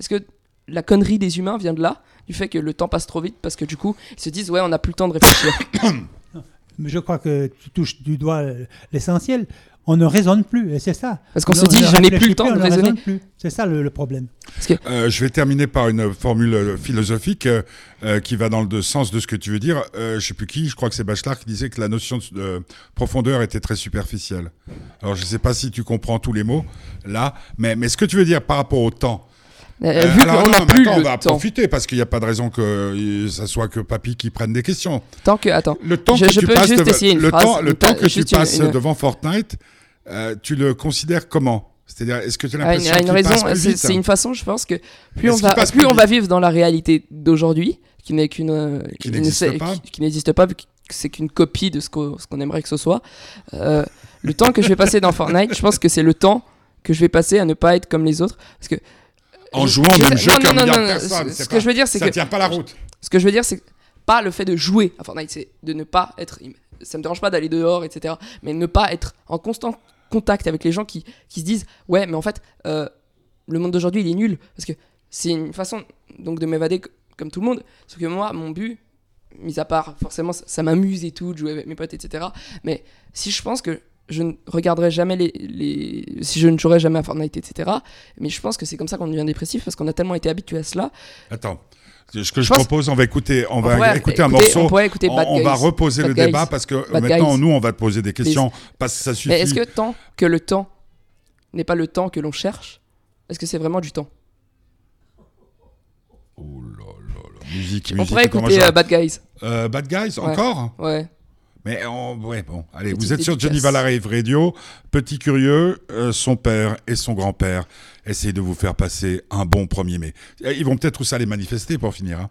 Est-ce que la connerie des humains vient de là Du fait que le temps passe trop vite parce que du coup, ils se disent, ouais, on n'a plus le temps de réfléchir? je crois que tu touches du doigt l'essentiel on ne raisonne plus, et c'est ça. Parce qu'on se dit, je n'ai plus le temps de raisonner. C'est ça le, problème. Euh, je vais terminer par une formule euh, philosophique euh, qui va dans le sens de ce que tu veux dire. je ne sais plus qui, je crois que c'est Bachelard qui disait que la notion de, profondeur était très superficielle. Alors je ne sais pas si tu comprends tous les mots là, mais, mais ce que tu veux dire par rapport au temps, euh, vu qu'on n'a plus on va profiter parce qu'il n'y a pas de raison que ça soit que papy qui prenne des questions. Tant que attends, le temps je, que tu peux passes juste essayer une le phrase, temps, le temps que tu passes devant Fortnite, euh, tu le considères comment? C'est-à-dire, est-ce que tu as ah, l'impression qu'il raison, C'est une façon, je pense que plus on va, plus on va vivre dans la réalité d'aujourd'hui, qui n'est qu'une, euh, qui n'existe pas, qui, n'existe pas, c'est qu'une copie de ce qu'on, aimerait que ce soit. le temps que je vais passer dans Fortnite, je pense que c'est le temps que je vais passer à ne pas être comme les autres, parce que en jouant au même jeu qu'un milliard de personnes. Ce que je veux dire, c'est que. Tient pas la route. Ce que je veux dire, c'est pas le fait de jouer à Fortnite, c'est de ne pas être. Ça me dérange pas d'aller dehors, etc. Mais ne pas être en constant contact avec les gens qui, qui se disent Ouais, mais en fait, euh, le monde d'aujourd'hui, il est nul. Parce que c'est une façon donc de m'évader comme tout le monde. Sauf que moi, mon but, mis à part, forcément, ça, m'amuse et tout, de jouer avec mes potes, etc. Mais si je pense que je ne regarderai jamais les, les, si je ne jouerai jamais à Fortnite, etc. Mais je pense que c'est comme ça qu'on devient dépressif parce qu'on a tellement été habitué à cela. Attends. Ce que je, propose, on va écouter, on va écouter un morceau. On, écouter on, va reposer le débat parce que maintenant, nous, on va te poser des questions parce que ça suffit. Mais est-ce que tant que le temps n'est pas le temps que l'on cherche, est-ce que c'est vraiment du temps? Oh là là la musique, On pourrait écouter euh, Bad Guys. Euh, Bad Guys, encore? Ouais. Mais ouais, bon, allez, vous êtes sur Johnny Valarive Radio. Petit curieux, euh, son père et son grand-père essayent de vous faire passer un bon 1er mai. Ils vont peut-être tous aller manifester pour finir. Hein.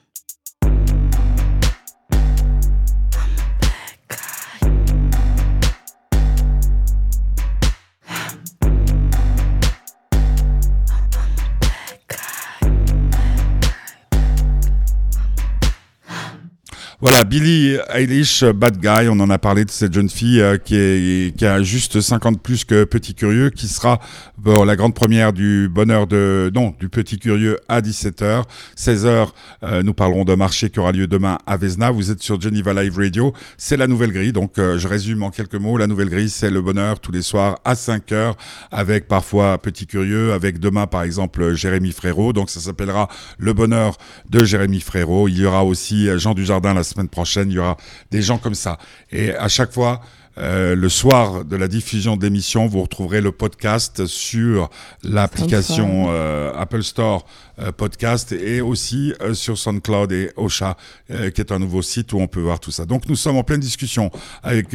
Voilà, Billie Eilish, Bad Guy, on en a parlé de cette jeune fille euh, qui, est, qui a juste 50 plus que Petit Curieux, qui sera bon, la grande première du bonheur de... Non, du Petit Curieux à 17h. 16h, euh, nous parlerons de marché qui aura lieu demain à Vesna. Vous êtes sur Geneva Live Radio. C'est la nouvelle grille, donc euh, je résume en quelques mots. La nouvelle grille, c'est le bonheur tous les soirs à 5h, avec parfois Petit Curieux, avec demain par exemple Jérémy Frérot. Donc ça s'appellera Le bonheur de Jérémy Frérot. Il y aura aussi Jean Dujardin la semaine prochaine. Il y aura des gens comme ça. Et à chaque fois, euh, le soir de la diffusion de l'émission, vous retrouverez le podcast sur l'application euh, Apple Store euh, Podcast et aussi sur SoundCloud et Ocha, qui est un nouveau site où on peut voir tout ça. Donc nous sommes en pleine discussion avec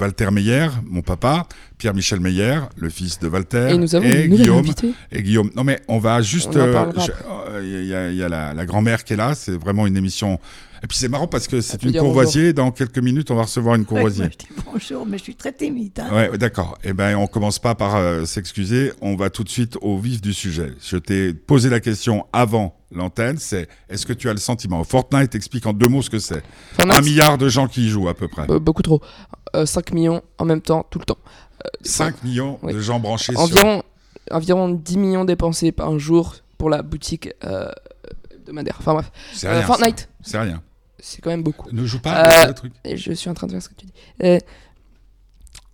Walter Meyer, mon papa, Pierre-Michel Meyer, le fils de Walter, Et nous avons et une nouvelle Guillaume. Et Guillaume, non mais on va juste, il y a, il y a la, la grand-mère qui est là, c'est vraiment une émission. Et puis c'est marrant parce que c'est peut une courvoisier. Dans quelques minutes, on va recevoir une courvoisier. moi, je dis bonjour, mais je suis très timide. hein. Ouais, d'accord. Eh ben, on commence pas par euh, s'excuser. On va tout de suite au vif du sujet. Je t'ai posé la question avant l'antenne. C'est est-ce que tu as le sentiment? Fortnite explique en deux mots ce que c'est. Fortnite, Un milliard de gens qui y jouent à peu près. euh, beaucoup trop. Euh, 5 millions en même temps, tout le temps. 5 millions oui. de gens branchés sur. Environ, environ 10 millions dépensés par jour pour la boutique euh, hebdomadaire. Enfin bref. Euh, rien. Fortnite, C'est rien. C'est quand même beaucoup. Ne joue pas Euh, le truc. Je suis en train de faire ce que tu dis. Euh,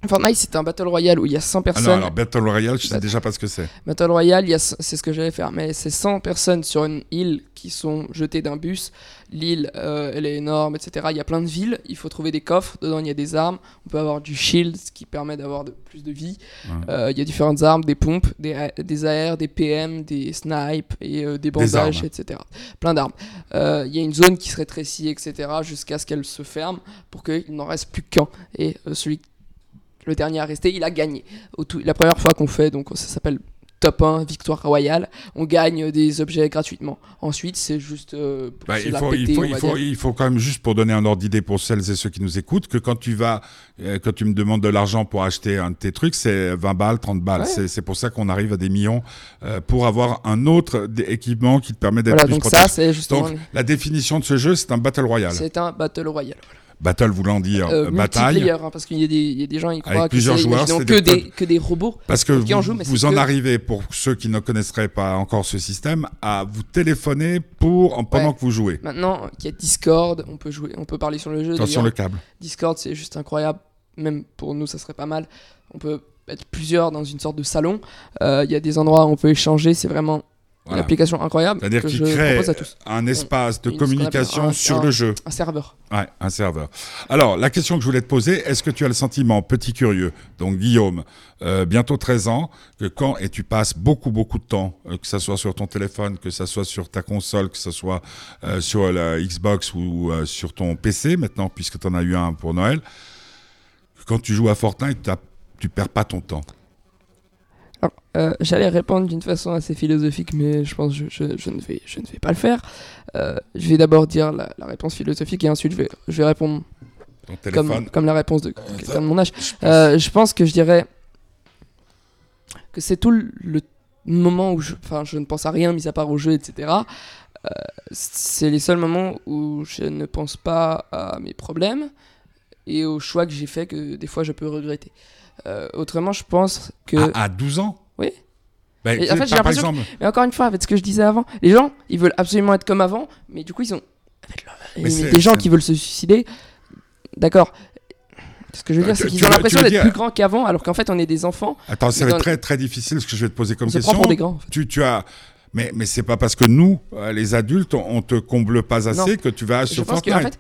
Fortnite, c'est un battle royale où il y a 100 Ah personnes. non, alors Battle Royale, je sais déjà pas ce que c'est. Battle Royale, c'est ce que j'allais faire, mais c'est 100 personnes sur une île qui sont jetées d'un bus. L'île, euh, elle est énorme, etc. Il y a plein de villes, il faut trouver des coffres, dedans il y a des armes, on peut avoir du shield, ce qui permet d'avoir de, plus de vie. Ouais. Euh, il y a différentes armes, des pompes, des, AR, des PM, des snipes et euh, des bandages, etc. Plein d'armes. Il y a une zone qui se rétrécit, etc. jusqu'à ce qu'elle se ferme pour qu'il n'en reste plus qu'un. Et celui le dernier à rester, il a gagné. Au tout- la première fois qu'on fait, donc ça s'appelle top 1, victoire royale, on gagne des objets gratuitement. Ensuite, c'est juste euh, Bah, il, faut, péter, il, faut, on il, va faut, dire. il faut quand même juste pour donner un ordre d'idée pour celles et ceux qui nous écoutent que quand tu vas, euh, quand tu me demandes de l'argent pour acheter un de tes trucs, c'est 20 balles, 30 balles. Ouais. C'est- pour ça qu'on arrive à des millions euh, pour avoir un autre équipement qui te permet d'être Voilà, plus donc protégé. ça, c'est justement. Donc la définition de ce jeu, c'est un battle royale. C'est un battle royale. Battle voulant dire Euh, euh, bataille. hein, parce qu'il y, a des- il y a des gens qui croient que plusieurs c'est joueurs, que des des, que des robots. Parce que qui en vous, jouent, mais vous en que- arrivez, pour ceux qui ne connaisseraient pas encore ce système, à vous téléphoner pour, en- pendant Ouais. que vous jouez. Maintenant, il y a Discord, on peut jouer, on peut parler sur le jeu. Attention d'ailleurs. le câble. Discord, c'est juste incroyable. Même pour nous, ça serait pas mal. On peut être plusieurs dans une sorte de salon. Euh, Il y a des endroits où on peut échanger. C'est vraiment une application incroyable C'est-à-dire qu'il crée un espace de communication un- sur un- le jeu. Un serveur. Ouais, un serveur. Alors, la question que je voulais te poser, est-ce que tu as le sentiment, petit curieux, donc Guillaume, euh, bientôt 13 ans, que quand, et tu passes beaucoup, beaucoup de temps, euh, que ça soit sur ton téléphone, que ça soit sur ta console, que ça soit euh, sur la Xbox ou sur ton PC maintenant, puisque tu en as eu un pour Noël, quand tu joues à Fortnite, tu perds pas ton temps. Alors, euh, J'allais répondre d'une façon assez philosophique, mais je pense que je, je- je ne, vais, je ne vais pas le faire. Euh, je vais d'abord dire la, la réponse philosophique et ensuite je vais, je vais répondre comme, comme la réponse de Euh, quelqu'un de mon âge. je pense- Euh, je pense que je dirais que c'est tout le, le moment où je, ne pense à rien, mis à part au jeu, etc. Euh, c'est les seuls moments où je ne pense pas à mes problèmes et aux choix que j'ai fait que des fois je peux regretter. Euh, autrement, je pense que. à, à 12 ans Oui. Et en fait, j'ai l'impression exemple, Mais encore une fois, avec ce que je disais avant, les gens, ils veulent absolument être comme avant, mais du coup, ils ont. Mais mais c'est- des gens qui veulent se suicider, d'accord. Ce que je veux Euh, dire, c'est qu'ils ont l'impression d'être dire- plus grands qu'avant, alors qu'en fait, on est des enfants. Attends, ça Mais va être dans- très très difficile ce que je vais te poser comme On se question. prend pour des grands. en fait. Tu, tu as, mais mais c'est pas parce que nous, euh, les adultes, on, on te comble pas assez Non. que tu vas Je sur pense Fortnite. qu'en fait.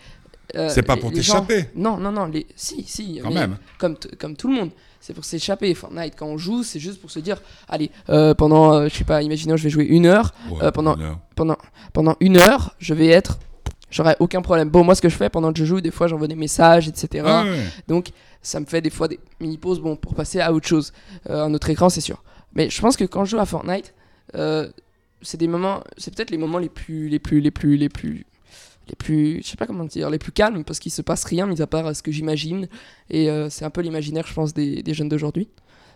Euh, c'est pas pour t'échapper. Non, non, non. Les... Si, si. Quand mais même. Comme, comme tout le monde. C'est pour s'échapper. Fortnite, quand on joue, c'est juste pour se dire allez, euh, pendant, euh, je sais pas, imaginons, je vais jouer une heure. Ouais, pendant- une heure. pendant, pendant une heure, je vais être. J'aurai aucun problème. Bon, moi, ce que je fais pendant que je joue, des fois, j'envoie des messages, etc. Ah ouais. Donc, ça me fait des fois des mini-pauses bon, pour passer à autre chose. Un autre écran, c'est sûr. Mais je pense que quand je joue à Fortnite, c'est des moments. C'est peut-être les moments les plus. Les plus. Les plus. Les plus. Les plus. Je sais pas comment dire. Les plus calmes, parce qu'il se passe rien, mis à part euh, ce que j'imagine. Et euh, c'est un peu l'imaginaire, je pense, des, des jeunes d'aujourd'hui.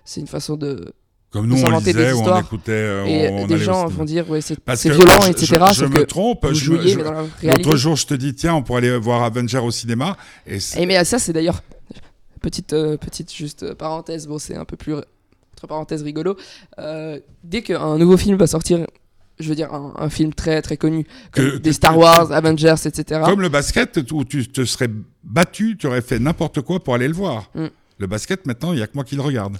C'est une façon de. Comme nous, on lisait, ou on écoutait, euh, et on, des gens vont dire, ouais, c'est violent, je, etc. Je, me trompe. L'autre jour, je te dis, tiens, on pourrait aller voir Avenger au cinéma. Et Et mais ça, c'est d'ailleurs petite euh, petite juste parenthèse. Bon, c'est un peu plus entre parenthèses rigolo. Dès qu'un nouveau film va sortir, je veux dire un, un film très très connu, comme Que- des que- Star Wars, Avengers, etc. Comme le basket, où tu te serais battu, tu aurais fait n'importe quoi pour aller le voir. Mm. Le basket, maintenant, il n'y a que moi qui le regarde.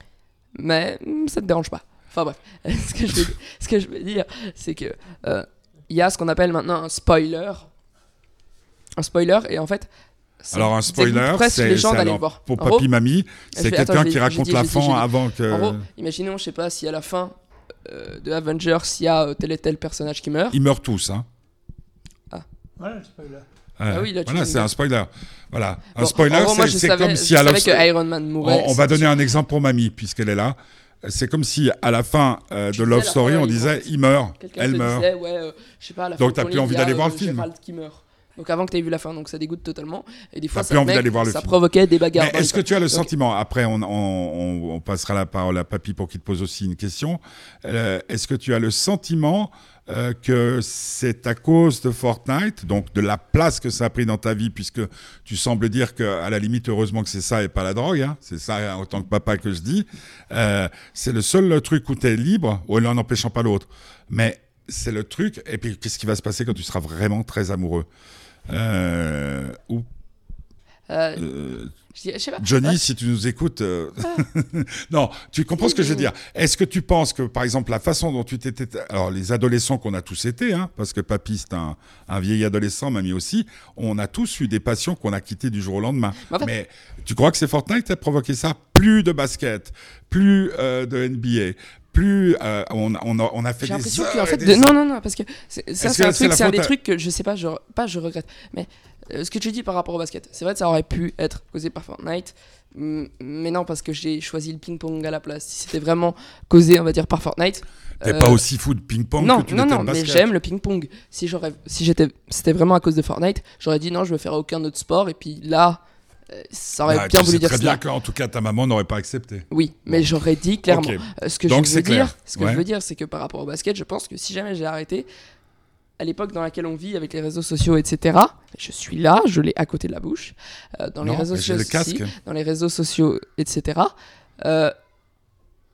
Mais mm, ça te dérange pas. Enfin bref, ce que je veux, ce que je veux dire, c'est que euh, il y a ce qu'on appelle maintenant un spoiler. Un spoiler et en fait. Alors, un spoiler, presque c'est pour En gros, papy, mamie, c'est quelqu'un qui raconte la fin avant que. En gros, imaginons, je sais pas, si à la fin de Avengers, s'il y a euh, tel et tel personnage qui meurt. Ils meurent tous, hein. Voilà le spoiler. Ah oui, là, tu voilà, c'est un spoiler. Voilà. Un spoiler, c'est comme je si à Love que Story- Iron Man mourait. On, on va donner un exemple pour mamie, puisqu'elle est là. C'est comme si à la fin euh, de Love la Story, on il disait il meurt, elle meurt. disait, ouais, euh, je sais pas, à la Donc, t'as plus envie il d'aller voir euh, le film. Gérald qui meurt. Donc avant que tu aies vu la fin, donc ça dégoûte totalement. Et des fois, ça, mec, voir ça provoquait des bagarres. Est-ce que tu as le Donc, sentiment, après on, on- on passera la parole à Papy pour qu'il te pose aussi une question, euh, est-ce que tu as le sentiment euh, que c'est à cause de Fortnite, donc de la place que ça a pris dans ta vie, puisque tu sembles dire que à la limite, heureusement que c'est ça et pas la drogue, hein, c'est ça hein, autant que papa que je dis, euh, c'est le seul truc où tu es libre, ou l'un n'empêchant pas l'autre, mais c'est le truc, et puis qu'est-ce qui va se passer quand tu seras vraiment très amoureux? Euh, ou euh, euh, je dis- je sais pas. Johnny, si tu nous écoutes, euh, non, tu comprends ce que je veux dire. Est-ce que tu penses que, par exemple, la façon dont tu t'étais, alors les adolescents qu'on a tous été, hein, parce que papy c'est un, un vieil adolescent, mamie aussi, on a tous eu des passions qu'on a quittées du jour au lendemain. Mais en fait- Mais tu crois que c'est Fortnite qui a provoqué ça? Plus de basket, plus euh, de NBA, plus euh, on, a- on, a, on a fait des l'impression et fait, de- non, non, non, parce que c'est- ça, c'est que un truc, c'est un des à- trucs que je sais pas, je, pas je regrette, mais euh, ce que tu dis par rapport au basket, c'est vrai que ça aurait pu être causé par Fortnite, mm, mais non, parce que j'ai choisi le ping-pong à la place. Si c'était vraiment causé, on va dire, par Fortnite. T'es euh, pas aussi fou de ping-pong non, que tu non, non, mais j'aime le ping-pong. Si j'aurais, si j'étais, c'était vraiment à cause de Fortnite, j'aurais dit non, je veux faire aucun autre sport, et puis là, euh, ça aurait Ah, bien tu voulu sais dire très cela. bien qu'en tout cas ta maman n'aurait pas accepté. Oui, mais j'aurais dit clairement. Euh, Ce que Donc, je veux dire, ce que Ouais. je veux dire, c'est que par rapport au basket, je pense que si jamais j'ai arrêté, à l'époque dans laquelle on vit avec les réseaux sociaux, etc. Je suis là, je l'ai à côté de la bouche. euh, dans les réseaux sociaux, dans les réseaux sociaux, etc. euh,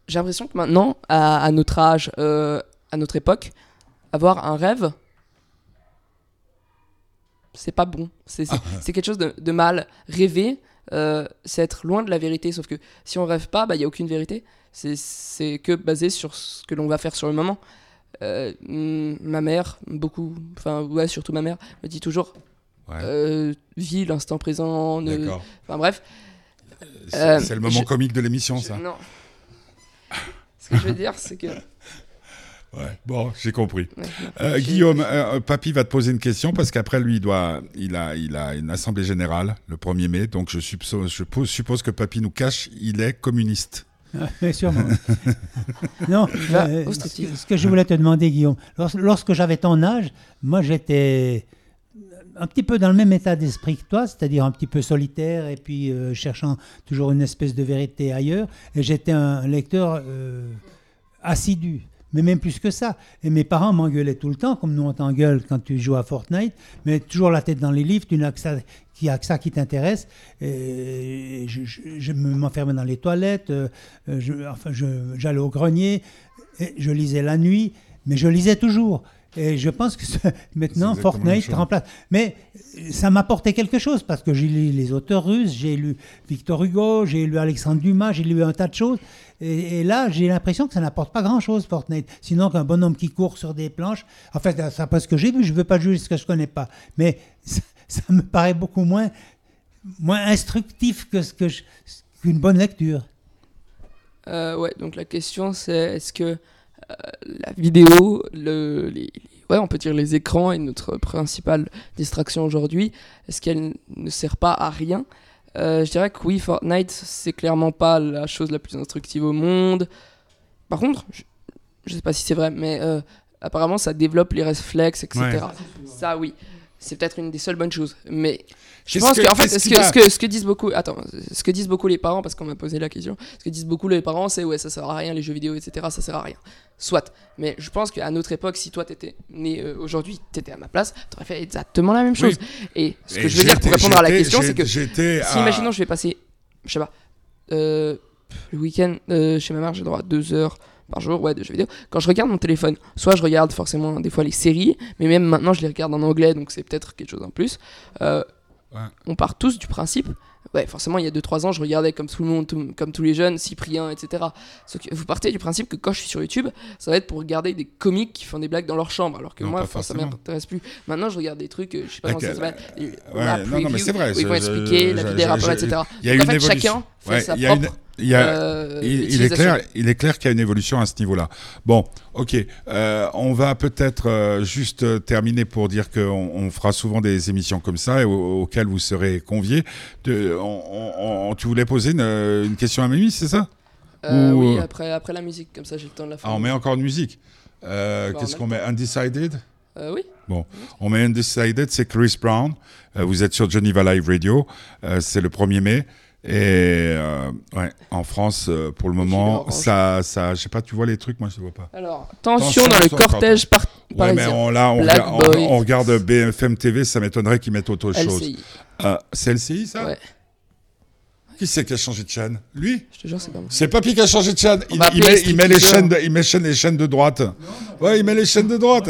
j'ai l'impression que maintenant, à, à notre âge, euh, à notre époque, avoir un rêve, c'est pas bon. C'est c'est- quelque chose de, de mal. Rêver, euh, c'est être loin de la vérité. Sauf que si on rêve pas, il n'y a aucune vérité. C'est- C'est que basé sur ce que l'on va faire sur le moment. Euh, ma mère, beaucoup, enfin, ouais, surtout ma mère, me dit toujours Ouais. euh, vis l'instant présent. ne-. Enfin bref. C'est le moment je- comique de l'émission, ça. Non. Ce que je veux dire, c'est que Ouais, bon, j'ai compris. Ouais. Euh, Guillaume, euh, Papy va te poser une question parce qu'après lui, il doit, il a, il a une assemblée générale le 1er mai, donc je suppose, je pose- suppose que Papy nous cache, il est communiste. Oui, sûrement. non, euh, au ce, que je voulais te demander, Guillaume, lors- lorsque j'avais ton âge, moi j'étais un petit peu dans le même état d'esprit que toi, c'est-à-dire un petit peu solitaire et puis euh, cherchant toujours une espèce de vérité ailleurs. Et j'étais un lecteur euh, assidu, mais même plus que ça. Et mes parents m'engueulaient tout le temps, comme nous on t'engueule quand tu joues à Fortnite, mais toujours la tête dans les livres, tu n'as que ça qui a que ça qui t'intéresse. Et je, je- je me- m'enfermais dans les toilettes, euh, euh, j'allais au grenier, je lisais la nuit, mais je lisais toujours. Et je pense que ce- maintenant, Fortnite remplace. Mais ça m'apportait quelque chose parce que j'ai lu les auteurs russes, j'ai lu Victor Hugo, j'ai lu Alexandre Dumas, j'ai lu un tas de choses. Et, et là, j'ai l'impression que ça n'apporte pas grand-chose, Fortnite. Sinon qu'un bonhomme qui court sur des planches. En fait, c'est pas ce que j'ai vu, je ne veux pas juger ce que je connais pas. Mais ça, ça me paraît beaucoup moins, moins instructif que ce que qu'une bonne lecture. Euh, ouais, donc la question c'est est-ce que euh, la vidéo, le, les, ouais, on peut dire les écrans est notre principale distraction aujourd'hui, est-ce qu'elle ne sert pas à rien? Euh, Je dirais que oui, Fortnite, c'est clairement pas la chose la plus instructive au monde. Par contre, je, je sais pas si c'est vrai, mais euh, apparemment ça développe les réflexes, etc. Ouais. Ça, oui. C'est peut-être une des seules bonnes choses. Mais je pense que- qu'en fait, ce que, ce, que, ce que disent beaucoup. Attends, ce que disent beaucoup les parents, parce qu'on m'a posé la question, ce que disent beaucoup les parents, c'est ouais, ça sert à rien, les jeux vidéo, etc., ça sert à rien. Soit. Mais je pense qu'à notre époque, si toi t'étais né euh, aujourd'hui, t'étais à ma place, t'aurais fait exactement la même chose. Et ce que Et je veux dire pour répondre à la question, c'est que si, à- imaginons, je vais passer, je sais pas, euh, le week-end euh, chez ma mère, j'ai droit à deux heures par jour ouais, de jeux vidéo. Quand je regarde mon téléphone, soit je regarde forcément des fois les séries, mais même maintenant je les regarde en anglais, donc c'est peut-être quelque chose en plus. Euh, On part tous du principe. Ouais, forcément, il y a 2-3 ans, je regardais comme tout le monde, tout- comme tous les jeunes, Cyprien, etc. Sauf que vous partez du principe que quand je suis sur YouTube, ça va être pour regarder des comiques qui font des blagues dans leur chambre, alors que Non, moi, ça m'intéresse plus. Maintenant, je regarde des trucs, euh, je sais pas comment ça s'appelle, Ouais, la non, non, mais c'est vrai, où ils vont expliquer je- la vie des rappeurs, je- etc. Il y a une en fait, évolution. chacun fait Ouais, sa une- propre. il y a- euh, il, il est clair, il est clair qu'il y a une évolution à ce niveau-là. Bon, ok, euh, on va peut-être euh, juste euh, terminer pour dire qu'on on fera souvent des émissions comme ça et au- auxquelles vous serez conviés. De, on- on- on- tu voulais poser une, une question à Mimi, c'est ça Euh, Ou, oui, euh, après, après la musique, comme ça j'ai le temps de la faire. Ah, on met encore de musique. Euh, Bah, Qu'est-ce on qu'on met Undecided Euh, oui. On met Undecided, c'est Chris Brown. Euh, vous êtes sur Geneva Live Radio. Euh, c'est le 1er mai. Et euh, ouais, en France, euh, pour le moment, ça, ça, je sais pas, tu vois les trucs, moi je ne vois pas. Alors, attention Attention dans le cortège par Ouais, parisien. mais on, là, on, Black regarde, on- Boy. on regarde BFM TV, ça m'étonnerait qu'ils mettent autre chose. LCI. Euh, c'est LCI, ça? Ouais. Qui c'est qui a changé de chaîne? Lui? Je te jure, c'est pas moi. C'est Papy qui a changé de chaîne. Il, met, il met les chaînes de, il met les chaînes de droite. Ouais, il met les chaînes de droite.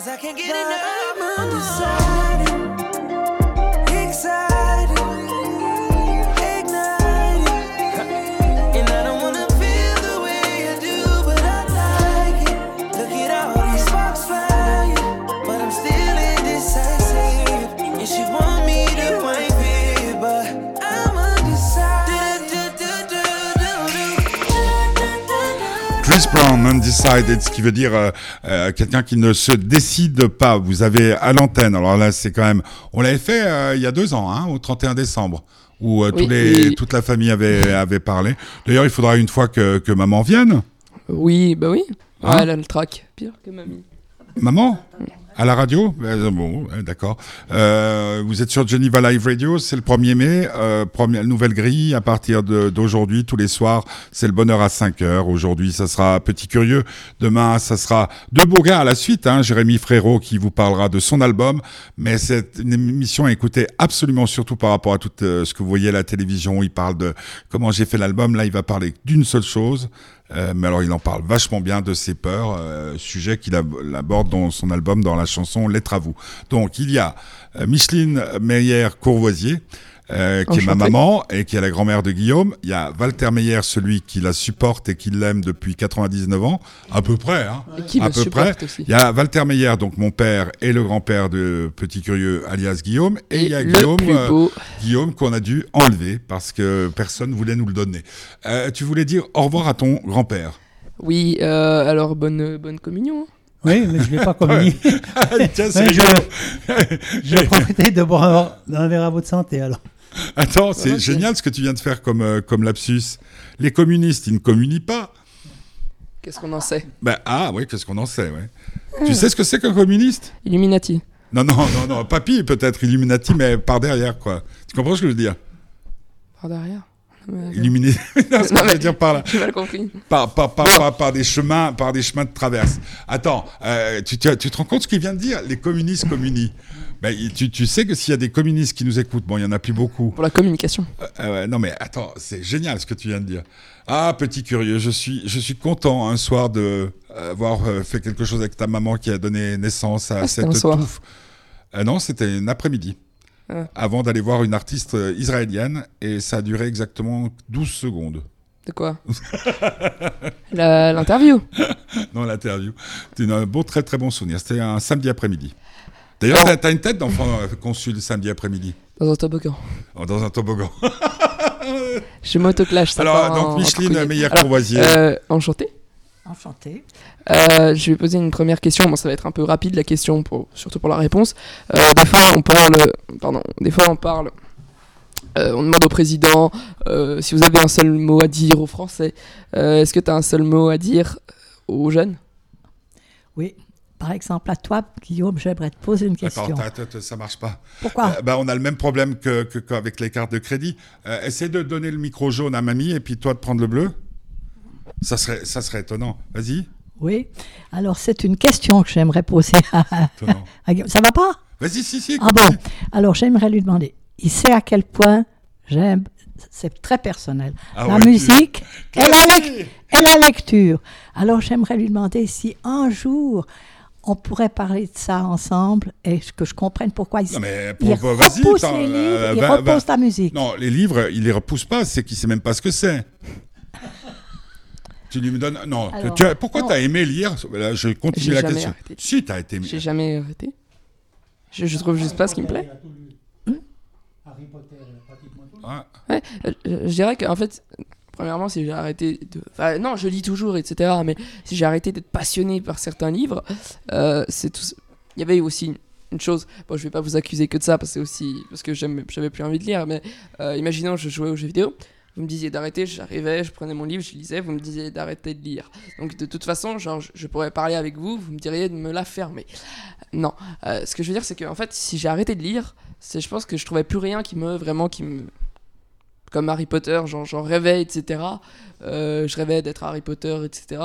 Cause I can't get enough. Undecided, ce qui veut dire euh, euh, quelqu'un qui ne se décide pas. Vous avez à l'antenne, alors là c'est quand même... On l'avait fait euh, il y a deux ans, hein, au 31 décembre, où Oui, tous les, oui. toute la famille avait, avait parlé. D'ailleurs, il faudra une fois que, que maman vienne. Oui, bah oui. Hein elle a le track. Pire que mamie. Maman? À la radio? Euh, Bon, d'accord. Euh, vous êtes sur Geneva Live Radio, c'est le 1er mai, euh, première nouvelle grille à partir de- d'aujourd'hui, tous les soirs, c'est le bonheur à 5 heures. Aujourd'hui, ça sera Petit Curieux. Demain, ça sera deux beaux gars à la suite, hein, Jérémy Frérot qui vous parlera de son album. Mais c'est une émission à écouter absolument surtout par rapport à tout euh, ce que vous voyez à la télévision. Il parle de comment j'ai fait l'album. Là, il va parler d'une seule chose. Euh, mais alors, il en parle vachement bien de ses peurs, euh, sujet qu'il ab- aborde dans son album, dans la chanson Lettre à vous. Donc, il y a euh, Micheline Meyer-Courvoisier, euh, qui est ma maman et qui est la grand-mère de Guillaume. Il y a Walter Meyer, celui qui la supporte et qui l'aime depuis 99 ans, à peu près. Hein. Et qui à me peu supporte près. aussi. Il y a Walter Meyer, donc mon père et le grand-père de Petit Curieux, alias Guillaume. Et, il y a le Guillaume, euh. Guillaume qu'on a dû enlever parce que personne voulait nous le donner. Euh, tu voulais dire au revoir à ton grand-père. Oui, euh, alors bonne, bonne communion. hein. Oui, mais je ne l'ai pas communié. Tiens, Ouais, c'est je, je vais profiter de boire un- verre à votre santé alors. Attends, c'est génial ce que tu viens de faire comme, euh, comme lapsus. Les communistes, ils ne communient pas. Qu'est-ce qu'on en sait? Ben, ah oui, qu'est-ce qu'on en sait, ouais. Tu sais ce que c'est qu'un communiste? Illuminati. Non, non, non, non. Papy peut-être Illuminati, mais par derrière, quoi. Tu comprends ce que je veux dire? Par derrière? Non, ce que je veux dire par là. Mal compris. Par, par, par, par, par des chemins, par des chemins de traverse. Attends, euh, tu, tu, tu te rends compte ce qu'il vient de dire? Les communistes communient. Ben, tu, tu sais que s'il y a des communistes qui nous écoutent, bon, il y en a plus beaucoup. Pour la communication. Euh, ouais, non mais attends, c'est génial ce que tu viens de dire. Ah, petit curieux, je suis, je suis content un soir de euh, avoir euh, fait quelque chose avec ta maman qui a donné naissance à Ah, cette touffe. Euh, non, c'était un après-midi. Ah. Avant d'aller voir une artiste euh, israélienne et ça a duré exactement 12 secondes. De quoi L'interview. Non, l'interview. C'était un bon, très très bon souvenir. C'était un samedi après-midi. D'ailleurs, t'as, t'as une tête d'enfant euh, conçu le samedi après-midi, Dans un toboggan. Oh, dans un toboggan. Je m'autoclash. ça Alors, part donc en- en Micheline couille. Alors, Meyer-Courvoisier. euh, Enchanté. Enchantée. Euh, je vais poser une première question. Bon, ça va être un peu rapide la question, pour, surtout pour la réponse. Euh, des fois, on parle. Pardon. Des fois, on parle. euh, on demande au président euh, si vous avez un seul mot à dire aux Français. Euh, Est-ce que tu as un seul mot à dire aux jeunes? Oui. Par exemple, à toi, Guillaume, j'aimerais te poser une question. Attends, ça marche pas. Pourquoi Euh, bah, on a le même problème que, que- qu'avec les cartes de crédit. Euh, essaie de donner le micro jaune à mamie et puis toi de prendre le bleu. Ça serait, ça serait étonnant. Vas-y. Oui. Alors, c'est une question que j'aimerais poser à, Guillaume. Ça va pas? Vas-y, si, si. Ah bon Alors, j'aimerais lui demander. Il sait à quel point j'aime. C'est très personnel. Ah la ouais, tu- musique et la, lec- Vas-y. et la lecture. Alors, j'aimerais lui demander si un jour on pourrait parler de ça ensemble et que je comprenne pourquoi il, Non, mais pour- vas-y. repousse attends, les livres, euh, il va- repousse va- ta musique. Non, les livres, il les repousse pas. C'est qu'il sait même pas ce que c'est. tu lui me donnes. Non. Alors, tu as- pourquoi tu as aimé lire Là, Je continue la question. arrêté. Si, tu as été. J'ai jamais arrêté. Je, je trouve juste pas ce qui me plaît. Harry Potter, pratiquement tout. Ah, Ouais, euh, je je dirais qu'en fait, premièrement, si j'ai arrêté de. Non, je lis toujours, etc. Mais si j'ai arrêté d'être passionné par certains livres, euh, c'est tout. Il y avait aussi une- chose. Bon, je vais pas vous accuser que de ça parce que aussi parce que j'avais plus envie de lire. Mais euh, imaginons, je jouais aux jeux vidéo. Vous me disiez d'arrêter, j'arrivais, je prenais mon livre, je lisais, vous me disiez d'arrêter de lire. Donc de toute façon, genre, je, pourrais parler avec vous, vous me diriez de me la fermer. Non, Euh, ce que je veux dire, c'est que en fait, si j'ai arrêté de lire, je pense que je trouvais plus rien qui me vraiment qui me comme Harry Potter, genre j'en rêvais, etc. Euh, je rêvais d'être Harry Potter, etc.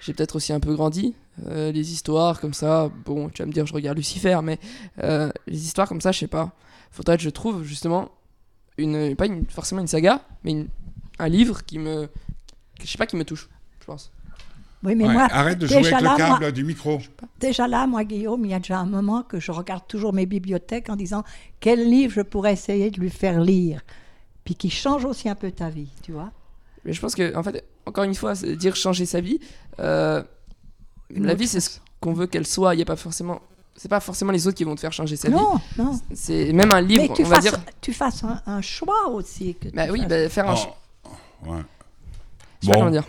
J'ai peut-être aussi un peu grandi. Euh, les histoires comme ça, bon, tu vas me dire, je regarde Lucifer, mais euh, les histoires comme ça, je sais pas. Faudrait que je trouve justement une, pas une, forcément une saga, mais une- un livre qui me, je sais pas, qui me touche, je pense. Oui, mais Ouais, moi, Arrête de jouer avec le câble moi- du micro. déjà là, moi, Guillaume, il y a déjà un moment que je regarde toujours mes bibliothèques en disant quel livre je pourrais essayer de lui faire lire, puis qui change aussi un peu ta vie, tu vois. Mais je pense que, en fait, encore une fois, dire changer sa vie. euh, la vie, c'est ce qu'on veut qu'elle soit. Il y a pas forcément. C'est pas forcément les autres qui vont te faire changer sa vie. Non, non. C'est même un livre, mais tu on va fasses, dire. tu fasses un, un choix aussi. Que Bah tu oui, fasses. bah, faire un. Oh, ouais. Je sais pas Bon. comment dire.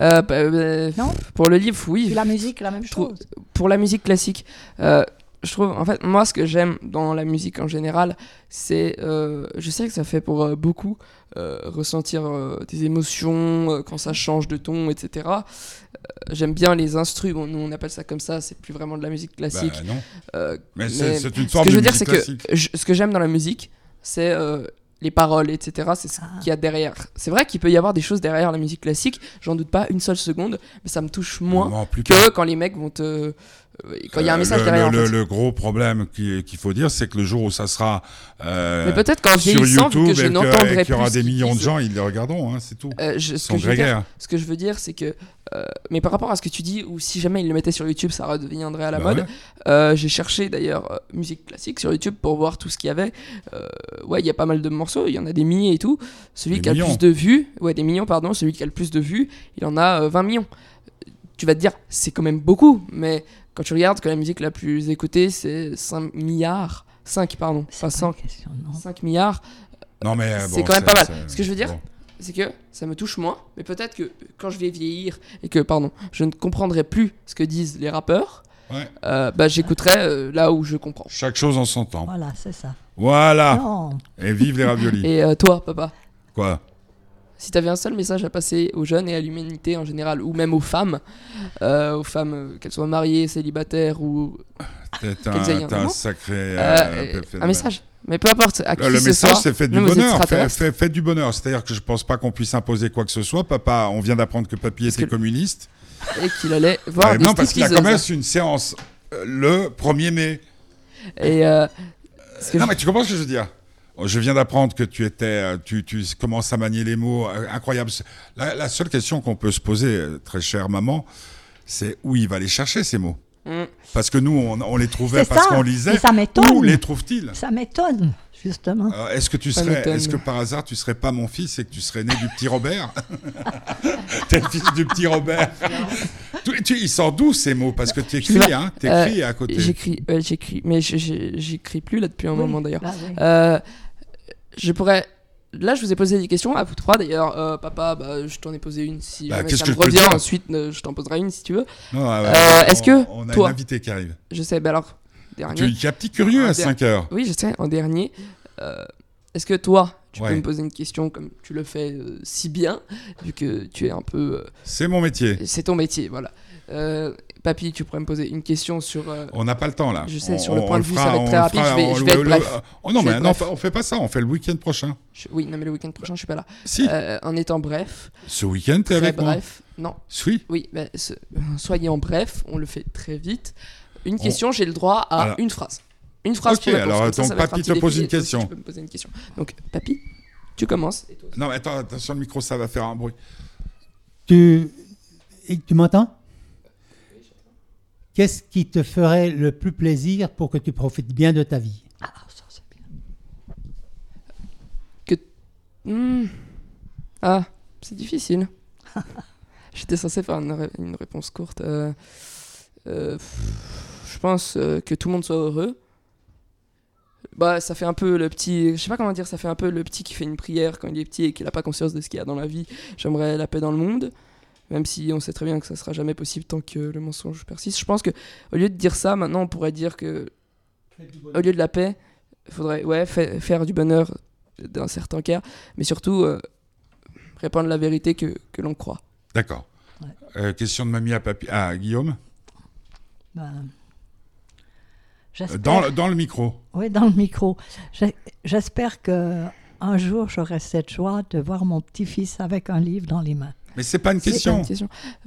Euh, bah, bah, Non Pour le livre, oui. Puis la musique, la même chose. pour la musique classique, euh, je trouve, en fait, moi, ce que j'aime dans la musique en général, c'est, euh, je sais que ça fait pour euh, beaucoup euh, ressentir euh, des émotions euh, quand ça change de ton, etc. Euh, j'aime bien les instrus, bon, nous on appelle ça comme ça, c'est plus vraiment de la musique classique. Bah, non. Euh, Mais, mais c'est une ce forme que je de veux dire, musique c'est que classique. je- ce que j'aime dans la musique, c'est euh, les paroles, etc. C'est ce Ah. qu'il y a derrière. C'est vrai qu'il peut y avoir des choses derrière la musique classique, j'en doute pas une seule seconde, mais ça me touche moins Non, plus que quand les mecs vont te. Euh, Quand il y a un Euh, message le, derrière. en le- fait. le gros problème qui- qu'il faut dire, c'est que le jour où ça sera euh, Mais peut-être qu'en sur YouTube que je et que- n'entendrai et qu'il y aura des millions de gens, ils les regarderont, hein, c'est tout. euh, je- ce, que je veux dire, grégaires. ce que je veux dire, c'est que. euh, mais par rapport à ce que tu dis, ou si jamais ils le mettaient sur YouTube, ça redeviendrait à la Bah mode. ouais. J'ai cherché d'ailleurs musique classique sur YouTube pour voir tout ce qu'il y avait. Ouais, il y a pas mal de morceaux, il y en a des milliers et tout. Celui Des qui a le plus de vues, ouais, des millions, pardon, celui qui a le plus de vues, il en a euh, 20 millions. Tu vas te dire, c'est quand même beaucoup, mais quand tu regardes que la musique la plus écoutée, c'est 5 milliards. 5, pardon, C'est pas pas 100. une question, non. 5 milliards, Non, mais c'est bon, quand même pas mal. c'est- Ce que je veux dire, bon. c'est que ça me touche moins, mais peut-être que quand je vais vieillir et que, pardon, je ne comprendrai plus ce que disent les rappeurs, Ouais. euh, bah, j'écouterai euh, là où je comprends. Chaque chose en son temps. Voilà, c'est ça. Voilà. Non, Et vive les raviolis. Et euh, toi, papa, Quoi? Si tu avais un seul message à passer aux jeunes et à l'humanité en général, ou même aux femmes, euh, aux femmes, euh, qu'elles soient mariées, célibataires ou. Qu'elles un, aient un sacré. euh, euh, euh, un message. Mais peu importe à qui Euh, Le message, c'est fait du même bonheur. Fait, extraterrestres. fait- fait du bonheur. C'est-à-dire que je pense pas qu'on puisse imposer quoi que ce soit. Papa, on vient d'apprendre que papy était que- communiste. Et qu'il allait voir Ouais, des non, parce qu'il a stripteaseuses. commencé une séance euh, le 1er mai. Et. euh, Non, je- mais tu comprends ce que je veux dire? Je viens d'apprendre que tu étais, euh, tu, tu commences à manier les mots, euh, incroyable. La, la seule question qu'on peut se poser, euh, très chère maman, c'est où il va les chercher ces mots Mm. Parce que nous, on, on les trouvait parce qu'on lisait. Et ça Où m'étonne. les trouve-t-il? Ça m'étonne, justement. Euh, Est-ce que tu Ça serais, est-ce que par hasard tu serais pas mon fils et que tu serais né du petit Robert T'es le fils du petit Robert. Tu- tu- ils sortent d'où ces mots Parce que tu écris, hein T'écris à côté. J'écris, ouais, j'écris, mais j'écris plus là depuis un Oui, moment d'ailleurs. bah oui. Je pourrais. Là, je vous ai posé des questions à vous trois d'ailleurs. Euh, papa, bah, je t'en ai posé une. Si Bah, jamais ça que me revient, ensuite euh, je t'en poserai une si tu veux. Non, ouais, Euh, on- est-ce que on a toi- une invitée qui arrive Je sais, bah alors, dernier. Tu es un petit curieux Un à der- 5 heures. Oui, je sais, en dernier. euh, Est-ce que toi, tu Ouais. peux me poser une question comme tu le fais si bien, vu que tu es un peu. C'est mon métier. c'est ton métier, voilà. Euh, papy, tu pourrais me poser une question sur. euh, On n'a pas le temps là. Je sais, On- sur le on- point on de vue, fera- ça va être on très le rapide, fera- je vais- on je le- vais le-. Oh non, Je mais non, bref. on fait pas ça. On fait le week-end prochain. je- Oui, non, mais le week-end prochain, je suis pas là. Si. Euh, en étant bref, Ce week-end, t'es moi. bref. Non, Oui. oui, mais ce- soyez en bref, on le fait très vite. Une question, j'ai le droit à Alors- une phrase. Une phrase Ok, alors, donc, ça papy te pose une question. Tu peux me poser une question. Donc, papy, tu commences. et toi aussi. Non, mais attends, attention, le micro, ça va faire un bruit. Tu, tu m'entends? Qu'est-ce qui te ferait le plus plaisir pour que tu profites bien de ta vie? Ah, ça, c'est bien. Hmm. Ah, c'est difficile. J'étais censé faire une, ré- une réponse courte. Euh, euh, je pense euh, que tout le monde soit heureux. Bah, ça fait un peu le petit. Je sais pas comment dire, ça fait un peu le petit qui fait une prière quand il est petit et qu'il a pas conscience de ce qu'il y a dans la vie. J'aimerais la paix dans le monde. Même si on sait très bien que ça sera jamais possible tant que le mensonge persiste. Je pense que au lieu de dire ça, maintenant on pourrait dire que au lieu de la paix, il faudrait ouais, fa- faire du bonheur dans certains cas, mais surtout euh, répandre la vérité que, que l'on croit. D'accord. Ouais. Euh, question de mamie à papy. Ah, Guillaume Ben, Euh, dans, le- dans le micro. Oui, dans le micro. J'espère que un jour j'aurai cette joie de voir mon petit-fils avec un livre dans les mains. Mais c'est pas une C'est pas question. C'est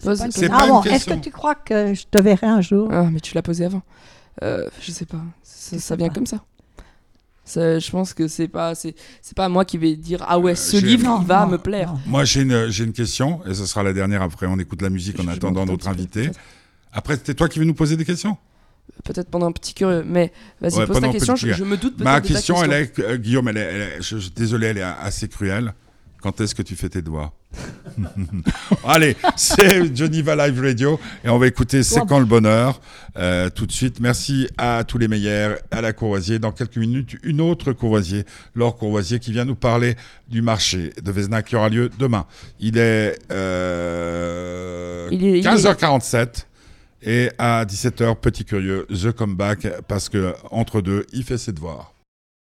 pas une question. ah est-ce que tu crois que je te verrai un jour? Ah, mais tu l'as posé avant. Euh, je sais pas. Ça, vient pas. comme ça. Ça, je pense que c'est pas, c'est, pas moi qui vais dire ah ouais, ce Euh, j'ai- livre Non, il va non, me plaire. non. Moi, j'ai une, j'ai une question, et ce sera la dernière après. On écoute la musique en Je- attendant notre invité. Après, c'était toi qui veux nous poser des questions? Peut-être pendant un petit curieux, mais vas-y Ouais, pose ta question. Je, me doute peut-être Ma de ta question, elle est, euh, Guillaume, elle est, elle est- je, je- désolé, elle est assez cruelle. Quand est-ce que tu fais tes doigts Allez, c'est Geneva Live Radio et on va écouter C'est quand le bonheur euh, tout de suite. Merci à tous les meilleurs, à la Courvoisier. Dans quelques minutes, une autre Courvoisier, Laure Courvoisier, qui vient nous parler du marché de Vesna qui aura lieu demain. Il est, euh, il est- 15h47. Et à 17h, petit curieux, The Comeback, parce que entre deux, il fait ses devoirs.